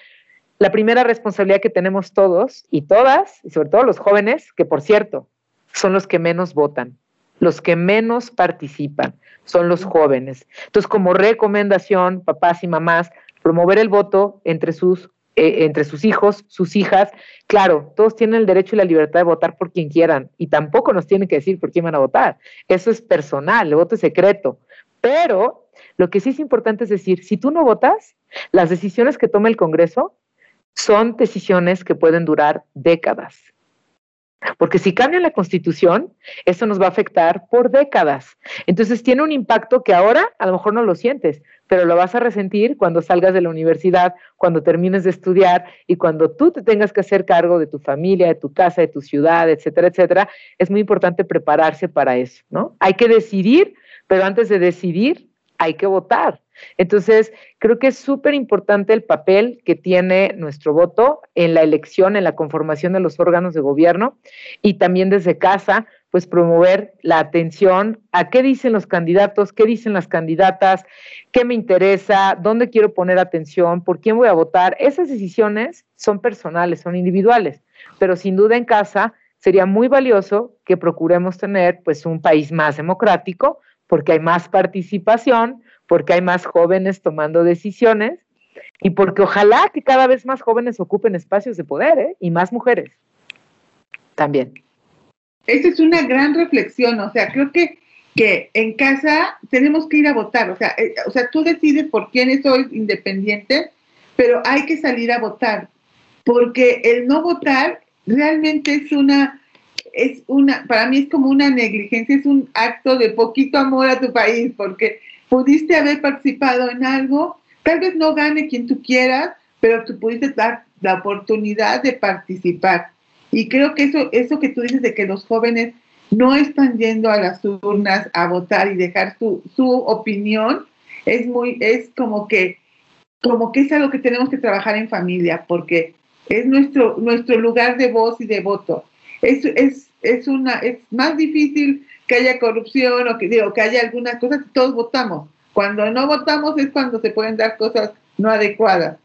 La primera responsabilidad que tenemos todos y todas, y sobre todo los jóvenes, que por cierto, son los que menos votan, los que menos participan, son los jóvenes. Entonces, como recomendación, papás y mamás, promover el voto entre sus, eh, entre sus hijos, sus hijas. Claro, todos tienen el derecho y la libertad de votar por quien quieran y tampoco nos tienen que decir por quién van a votar. Eso es personal, el voto es secreto. Pero lo que sí es importante es decir, si tú no votas, las decisiones que tome el Congreso son decisiones que pueden durar décadas. Porque si cambian la constitución, eso nos va a afectar por décadas. Entonces tiene un impacto que ahora a lo mejor no lo sientes, pero lo vas a resentir cuando salgas de la universidad, cuando termines de estudiar y cuando tú te tengas que hacer cargo de tu familia, de tu casa, de tu ciudad, etcétera, etcétera. Es muy importante prepararse para eso, ¿no? Hay que decidir, pero antes de decidir, hay que votar. Entonces, creo que es súper importante el papel que tiene nuestro voto en la elección, en la conformación de los órganos de gobierno y también desde casa, pues promover la atención a qué dicen los candidatos, qué dicen las candidatas, qué me interesa, dónde quiero poner atención, por quién voy a votar. Esas decisiones son personales, son individuales, pero sin duda en casa sería muy valioso que procuremos tener pues un país más democrático porque hay más participación, porque hay más jóvenes tomando decisiones y porque ojalá que cada vez más jóvenes ocupen espacios de poder ¿eh? y más mujeres también. Esa es una gran reflexión, o sea, creo que, que en casa tenemos que ir a votar, o sea, eh, o sea, tú decides por quién soy independiente, pero hay que salir a votar, porque el no votar realmente es una, es una, para mí es como una negligencia, es un acto de poquito amor a tu país, porque pudiste haber participado en algo, tal vez no gane quien tú quieras, pero tú pudiste dar la oportunidad de participar. Y creo que eso, eso que tú dices de que los jóvenes no están yendo a las urnas a votar y dejar su, su opinión, es muy, es como que, como que es algo que tenemos que trabajar en familia, porque es nuestro, nuestro lugar de voz y de voto. Es, es, es, una, es más difícil que haya corrupción o que, digo, que haya algunas cosas, todos votamos. Cuando no votamos es cuando se pueden dar cosas no adecuadas.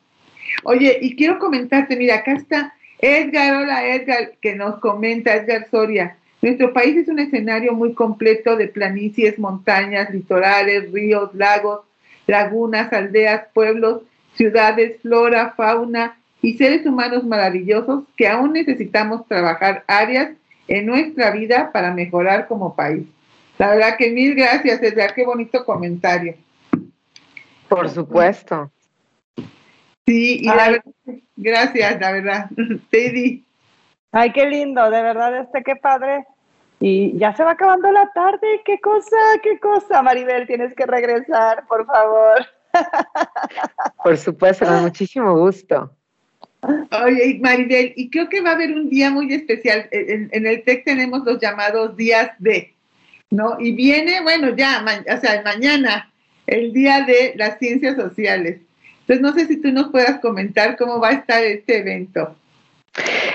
Oye, y quiero comentarte, mira, acá está Edgar, hola Edgar, que nos comenta, Edgar Soria. Nuestro país es un escenario muy completo de planicies, montañas, litorales, ríos, lagos, lagunas, aldeas, pueblos, ciudades, flora, fauna y seres humanos maravillosos que aún necesitamos trabajar áreas en nuestra vida para mejorar como país. La verdad que mil gracias, Edgar, qué bonito comentario. Por supuesto. Sí, y la verdad, gracias, la verdad. Teddy. Ay, qué lindo, de verdad, este qué padre. Y ya se va acabando la tarde, qué cosa, qué cosa, Maribel, tienes que regresar, por favor. Por supuesto, con muchísimo gusto. Oye, Maribel, y creo que va a haber un día muy especial. En, el TEC tenemos los llamados días de, ¿no? Y viene, bueno, ya, o sea, mañana, el día de las ciencias sociales. Entonces, no sé si tú nos puedas comentar cómo va a estar este evento.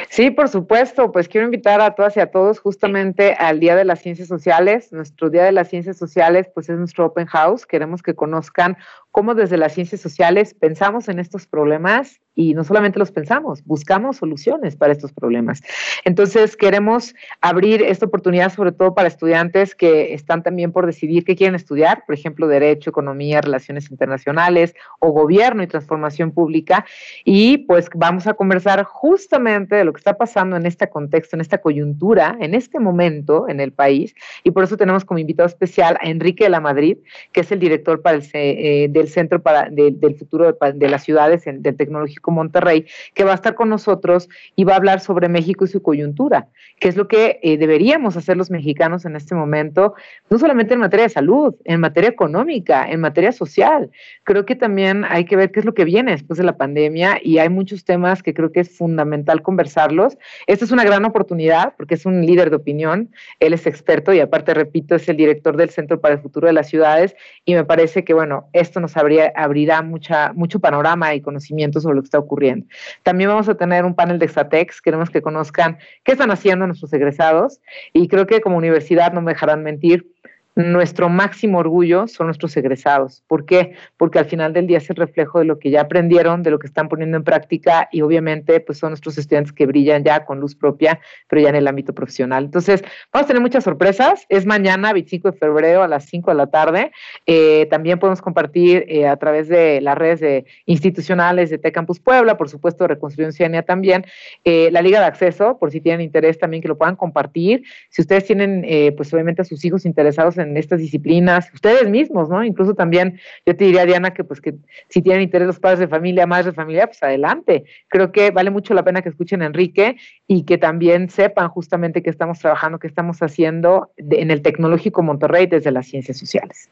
Sí, por supuesto, pues quiero invitar a todas y a todos justamente al Día de las Ciencias Sociales. Nuestro Día de las Ciencias Sociales, pues es nuestro open house. Queremos que conozcan cómo desde las ciencias sociales pensamos en estos problemas y no solamente los pensamos, buscamos soluciones para estos problemas. Entonces, queremos abrir esta oportunidad sobre todo para estudiantes que están también por decidir qué quieren estudiar, por ejemplo, Derecho, Economía, Relaciones Internacionales o Gobierno y Transformación Pública. Y pues vamos a conversar justamente de lo que está pasando en este contexto, en esta coyuntura, en este momento en el país. Y por eso tenemos como invitado especial a Enrique de la Madrid, que es el director para el, eh, del Centro para, del Futuro de, las Ciudades del Tecnológico Monterrey, que va a estar con nosotros y va a hablar sobre México y su coyuntura, que es lo que eh, deberíamos hacer los mexicanos en este momento, no solamente en materia de salud, en materia económica, en materia social. Creo que también hay que ver qué es lo que viene después de la pandemia y hay muchos temas que creo que es fundamental conversarlos. Esta es una gran oportunidad porque es un líder de opinión, él es experto y aparte, repito, es el director del Centro para el Futuro de las Ciudades y me parece que, bueno, esto nos abrirá mucha, mucho panorama y conocimiento sobre lo que está ocurriendo. También vamos a tener un panel de Exatex, queremos que conozcan qué están haciendo nuestros egresados y creo que como universidad no me dejarán mentir, nuestro máximo orgullo son nuestros egresados. ¿Por qué? Porque al final del día es el reflejo de lo que ya aprendieron, de lo que están poniendo en práctica y obviamente pues son nuestros estudiantes que brillan ya con luz propia, pero ya en el ámbito profesional. Entonces, vamos a tener muchas sorpresas. Es mañana, 25 de febrero a las 5 de la tarde. Eh, también podemos compartir eh, a través de las redes de institucionales de T Campus Puebla, por supuesto, Reconstrucción Cienia también, eh, la Liga de Acceso, por si tienen interés también que lo puedan compartir. Si ustedes tienen, pues obviamente a sus hijos interesados en estas disciplinas, ustedes mismos, ¿no? Incluso también yo te diría, Diana, que pues que si tienen interés los padres de familia, madres de familia, pues adelante. Creo que vale mucho la pena que escuchen a Enrique y que también sepan justamente que estamos trabajando, que estamos haciendo en el Tecnológico Monterrey desde las ciencias sociales.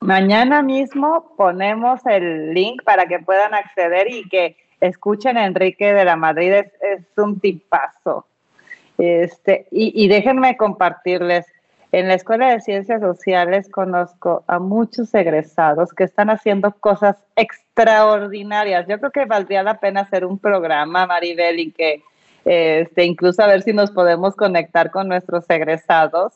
Mañana mismo ponemos el link para que puedan acceder y que escuchen a Enrique de la Madrid, es, un tipazo. Este, y déjenme compartirles, en la Escuela de Ciencias Sociales conozco a muchos egresados que están haciendo cosas extraordinarias. Yo creo que valdría la pena hacer un programa, Maribel, y que este, incluso a ver si nos podemos conectar con nuestros egresados,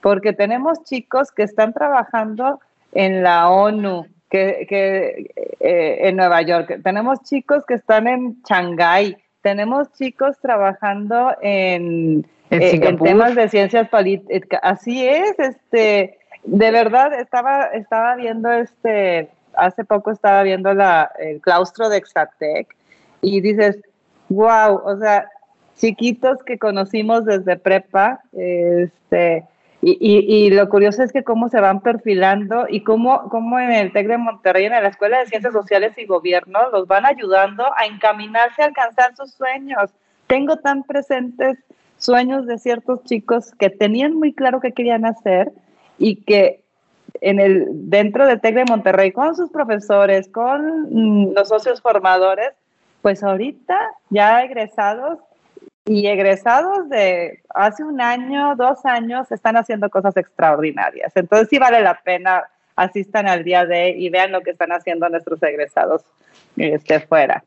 porque tenemos chicos que están trabajando en la ONU, que, eh, en Nueva York, tenemos chicos que están en Shanghái, tenemos chicos trabajando en, en, eh, temas de ciencias políticas. Así es, este, de verdad estaba, estaba viendo este, hace poco estaba viendo la, el claustro de Exatec y dices, wow, o sea, chiquitos que conocimos desde prepa, este, y, y, lo curioso es que cómo se van perfilando y cómo, cómo en el TEC de Monterrey, en la Escuela de Ciencias Sociales y Gobierno, los van ayudando a encaminarse a alcanzar sus sueños. Tengo tan presentes sueños de ciertos chicos que tenían muy claro qué querían hacer y que en el, dentro del TEC de Monterrey, con sus profesores, con mm, los socios formadores, pues ahorita ya egresados y egresados de hace un año, dos años, están haciendo cosas extraordinarias. Entonces sí vale la pena asistan al día de y vean lo que están haciendo nuestros egresados este, fuera.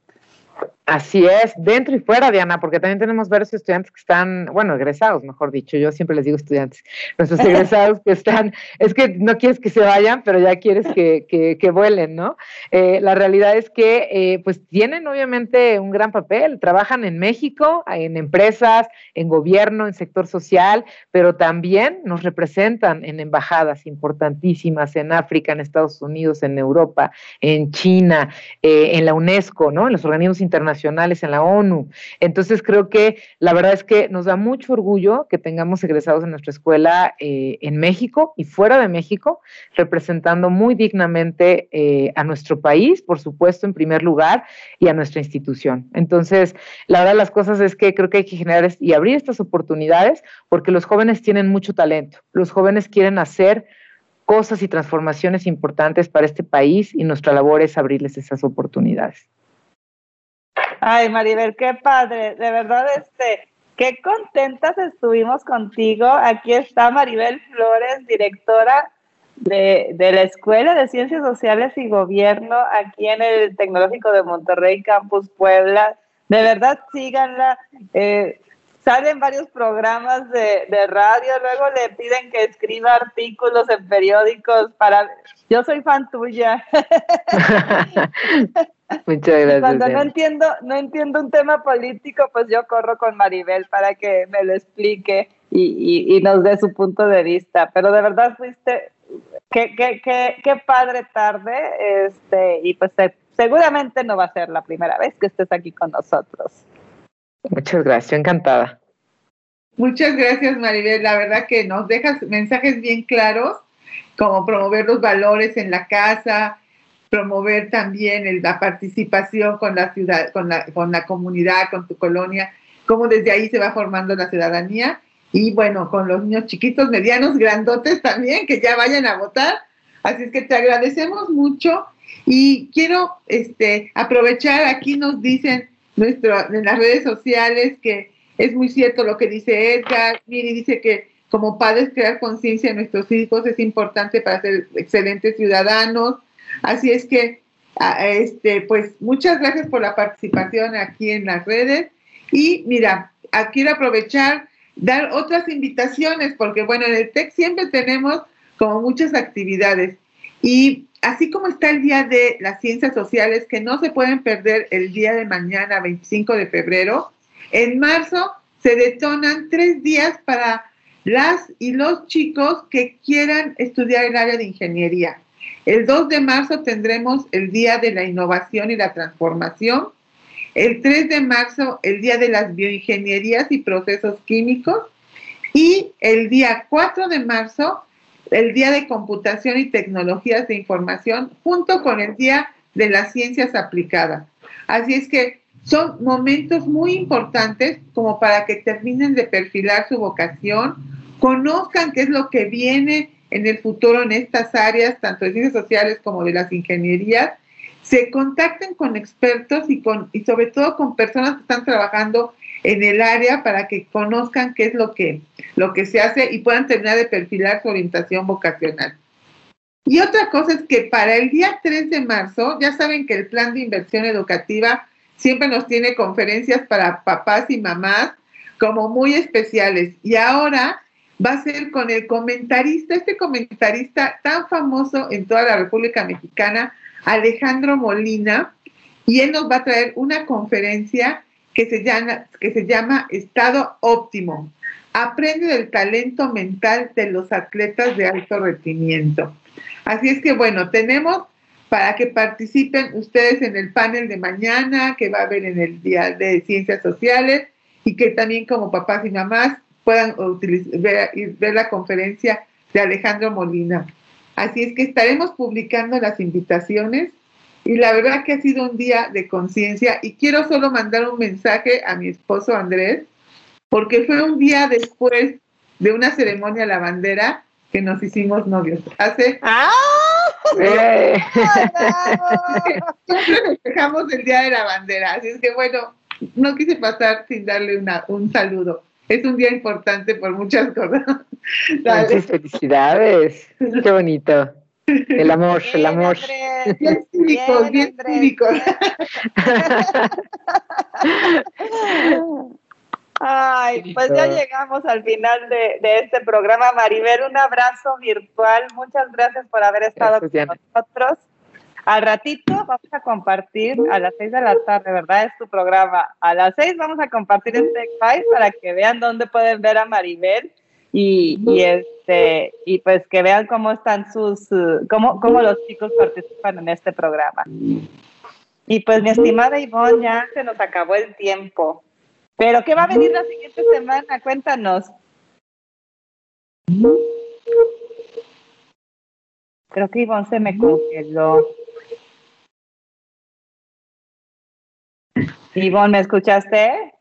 Así es, dentro y fuera, Diana, porque también tenemos varios estudiantes que están, bueno, egresados, mejor dicho, yo siempre les digo estudiantes, nuestros egresados que están, es que no quieres que se vayan, pero ya quieres que, que, vuelen, ¿no? Eh, la realidad es que, eh, pues, tienen obviamente un gran papel, trabajan en México, en empresas, en gobierno, en sector social, pero también nos representan en embajadas importantísimas en África, en Estados Unidos, en Europa, en China, eh, en la UNESCO, ¿no? En los organismos internacionales, en la ONU. Entonces creo que la verdad es que nos da mucho orgullo que tengamos egresados en nuestra escuela eh, en México y fuera de México, representando muy dignamente eh, a nuestro país, por supuesto, en primer lugar, y a nuestra institución. Entonces, la verdad de las cosas es que creo que hay que generar y abrir estas oportunidades porque los jóvenes tienen mucho talento. Los jóvenes quieren hacer cosas y transformaciones importantes para este país y nuestra labor es abrirles esas oportunidades. Ay, Maribel, qué padre. De verdad, este, qué contentas estuvimos contigo. Aquí está Maribel Flores, directora de, la Escuela de Ciencias Sociales y Gobierno aquí en el Tecnológico de Monterrey, Campus Puebla. De verdad, síganla. Eh, salen varios programas de, de, radio, luego le piden que escriba artículos en periódicos para... Yo soy fan tuya. Muchas gracias. Cuando no entiendo, no entiendo un tema político, pues yo corro con Maribel para que me lo explique y, y, nos dé su punto de vista. Pero de verdad fuiste, qué, qué, qué, qué padre tarde, este, y pues seguramente no va a ser la primera vez que estés aquí con nosotros. Muchas gracias, encantada. Muchas gracias, Maribel. La verdad que nos dejas mensajes bien claros, como promover los valores en la casa, promover también la participación con la ciudad, con la, con la comunidad, con tu colonia, cómo desde ahí se va formando la ciudadanía. Y bueno, con los niños chiquitos, medianos, grandotes también, que ya vayan a votar. Así es que te agradecemos mucho y quiero este, aprovechar, aquí nos dicen nuestro, en las redes sociales que es muy cierto lo que dice Edgar. Miri dice que como padres crear conciencia en nuestros hijos es importante para ser excelentes ciudadanos. Así es que, este, pues muchas gracias por la participación aquí en las redes. Y mira, quiero aprovechar, dar otras invitaciones, porque bueno, en el TEC siempre tenemos como muchas actividades. Y así como está el Día de las Ciencias Sociales, que no se pueden perder el día de mañana, 25 de febrero, en marzo se detonan tres días para las y los chicos que quieran estudiar el área de ingeniería. El 2 de marzo tendremos el Día de la Innovación y la Transformación. El 3 de marzo, el Día de las Bioingenierías y Procesos Químicos. Y el día 4 de marzo, el Día de Computación y Tecnologías de Información junto con el Día de las Ciencias Aplicadas. Así es que son momentos muy importantes como para que terminen de perfilar su vocación, conozcan qué es lo que viene en el futuro en estas áreas, tanto de ciencias sociales como de las ingenierías, se contacten con expertos y, con, y sobre todo con personas que están trabajando en el área para que conozcan qué es lo que, lo que se hace y puedan terminar de perfilar su orientación vocacional. Y otra cosa es que para el día 3 de marzo, ya saben que el plan de inversión educativa siempre nos tiene conferencias para papás y mamás como muy especiales. Y ahora va a ser con el comentarista, este comentarista tan famoso en toda la República Mexicana, Alejandro Molina, y él nos va a traer una conferencia que se llama, Estado Óptimo. Aprende del talento mental de los atletas de alto rendimiento. Así es que bueno, tenemos para que participen ustedes en el panel de mañana que va a haber en el Día de Ciencias Sociales y que también como papás y mamás puedan ver, ver la conferencia de Alejandro Molina. Así es que estaremos publicando las invitaciones y la verdad que ha sido un día de conciencia y quiero solo mandar un mensaje a mi esposo Andrés, porque fue un día después de una ceremonia a la bandera que nos hicimos novios. Hace... ¡Ah! Eh, festejamos el Día de la Bandera, así es que bueno, no quise pasar sin darle una, un saludo. Es un día importante por muchas cosas. Muchas felicidades. Qué bonito. El amor, el amor. Bien cívicos, bien, cívicos. Ay, pues ya llegamos al final de, este programa. Maribel, un abrazo virtual. Muchas gracias por haber estado con nosotros. Al ratito vamos a compartir a las seis de la tarde, ¿verdad? Es tu programa. A las seis vamos a compartir en TechPies para que vean dónde pueden ver a Maribel y, este y pues que vean cómo están sus cómo, cómo los chicos participan en este programa. Y pues mi estimada Ivonne, ya se nos acabó el tiempo. Pero ¿qué va a venir la siguiente semana? Cuéntanos. Creo que Ivonne se me congeló. Ivonne, ¿me escuchaste?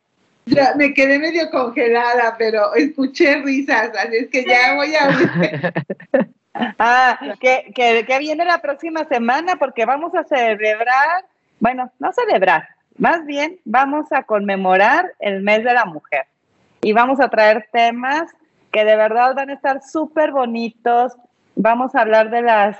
Ya, me quedé medio congelada, pero escuché risas, así es que ya voy a... ah, que, que, viene la próxima semana porque vamos a celebrar, bueno, no celebrar, más bien vamos a conmemorar el mes de la mujer y vamos a traer temas que de verdad van a estar súper bonitos. Vamos a hablar de las,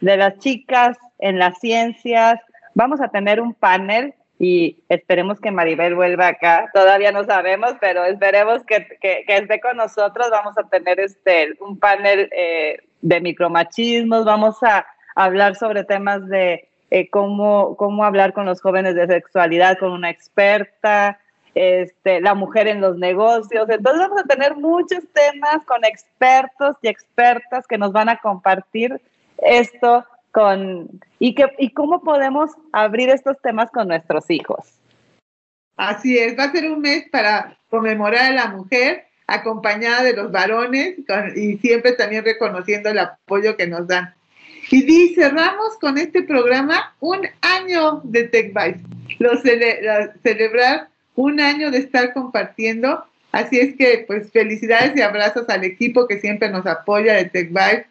de las chicas en las ciencias. Vamos a tener un panel y esperemos que Maribel vuelva acá. Todavía no sabemos, pero esperemos que, que, esté con nosotros. Vamos a tener este, un panel eh, de micromachismos, vamos a hablar sobre temas de eh, cómo, cómo hablar con los jóvenes de sexualidad con una experta, este, la mujer en los negocios. Entonces vamos a tener muchos temas con expertos y expertas que nos van a compartir esto con y que y cómo podemos abrir estos temas con nuestros hijos. Así es, va a ser un mes para conmemorar a la mujer acompañada de los varones y siempre también reconociendo el apoyo que nos dan. Y cerramos con este programa un año de TechBytes. Lo, celebrar un año de estar compartiendo. Así es que, pues, felicidades y abrazos al equipo que siempre nos apoya de TechBytes.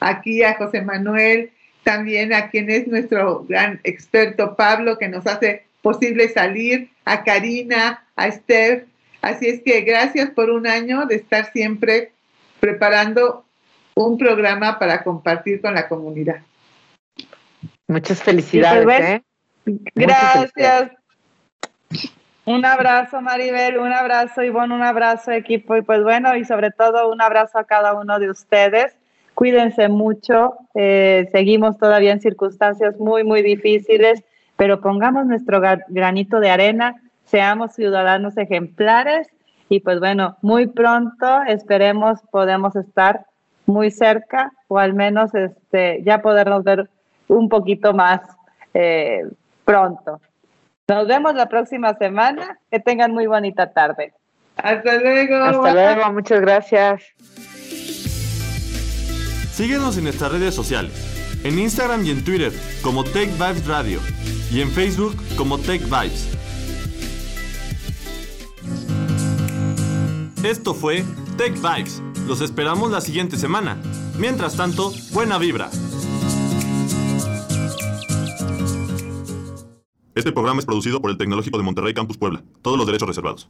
Aquí a José Manuel, también a quien es nuestro gran experto Pablo, que nos hace posible salir, a Karina, a Esther. Así es que gracias por un año de estar siempre preparando un programa para compartir con la comunidad. Muchas felicidades. Pues, ¿eh? Gracias. Un abrazo, Maribel, un abrazo, Ivonne, un abrazo, equipo, y pues bueno, y sobre todo un abrazo a cada uno de ustedes cuídense mucho, eh, seguimos todavía en circunstancias muy, muy difíciles, pero pongamos nuestro granito de arena, seamos ciudadanos ejemplares y pues bueno, muy pronto esperemos podemos estar muy cerca o al menos este, ya podernos ver un poquito más eh, pronto. Nos vemos la próxima semana. Que tengan muy bonita tarde. Hasta luego. Hasta luego. Muchas gracias. Síguenos en nuestras redes sociales, en Instagram y en Twitter como Tech Vibes Radio y en Facebook como Tech Vibes. Esto fue Tech Vibes. Los esperamos la siguiente semana. Mientras tanto, buena vibra. Este programa es producido por el Tecnológico de Monterrey Campus Puebla. Todos los derechos reservados.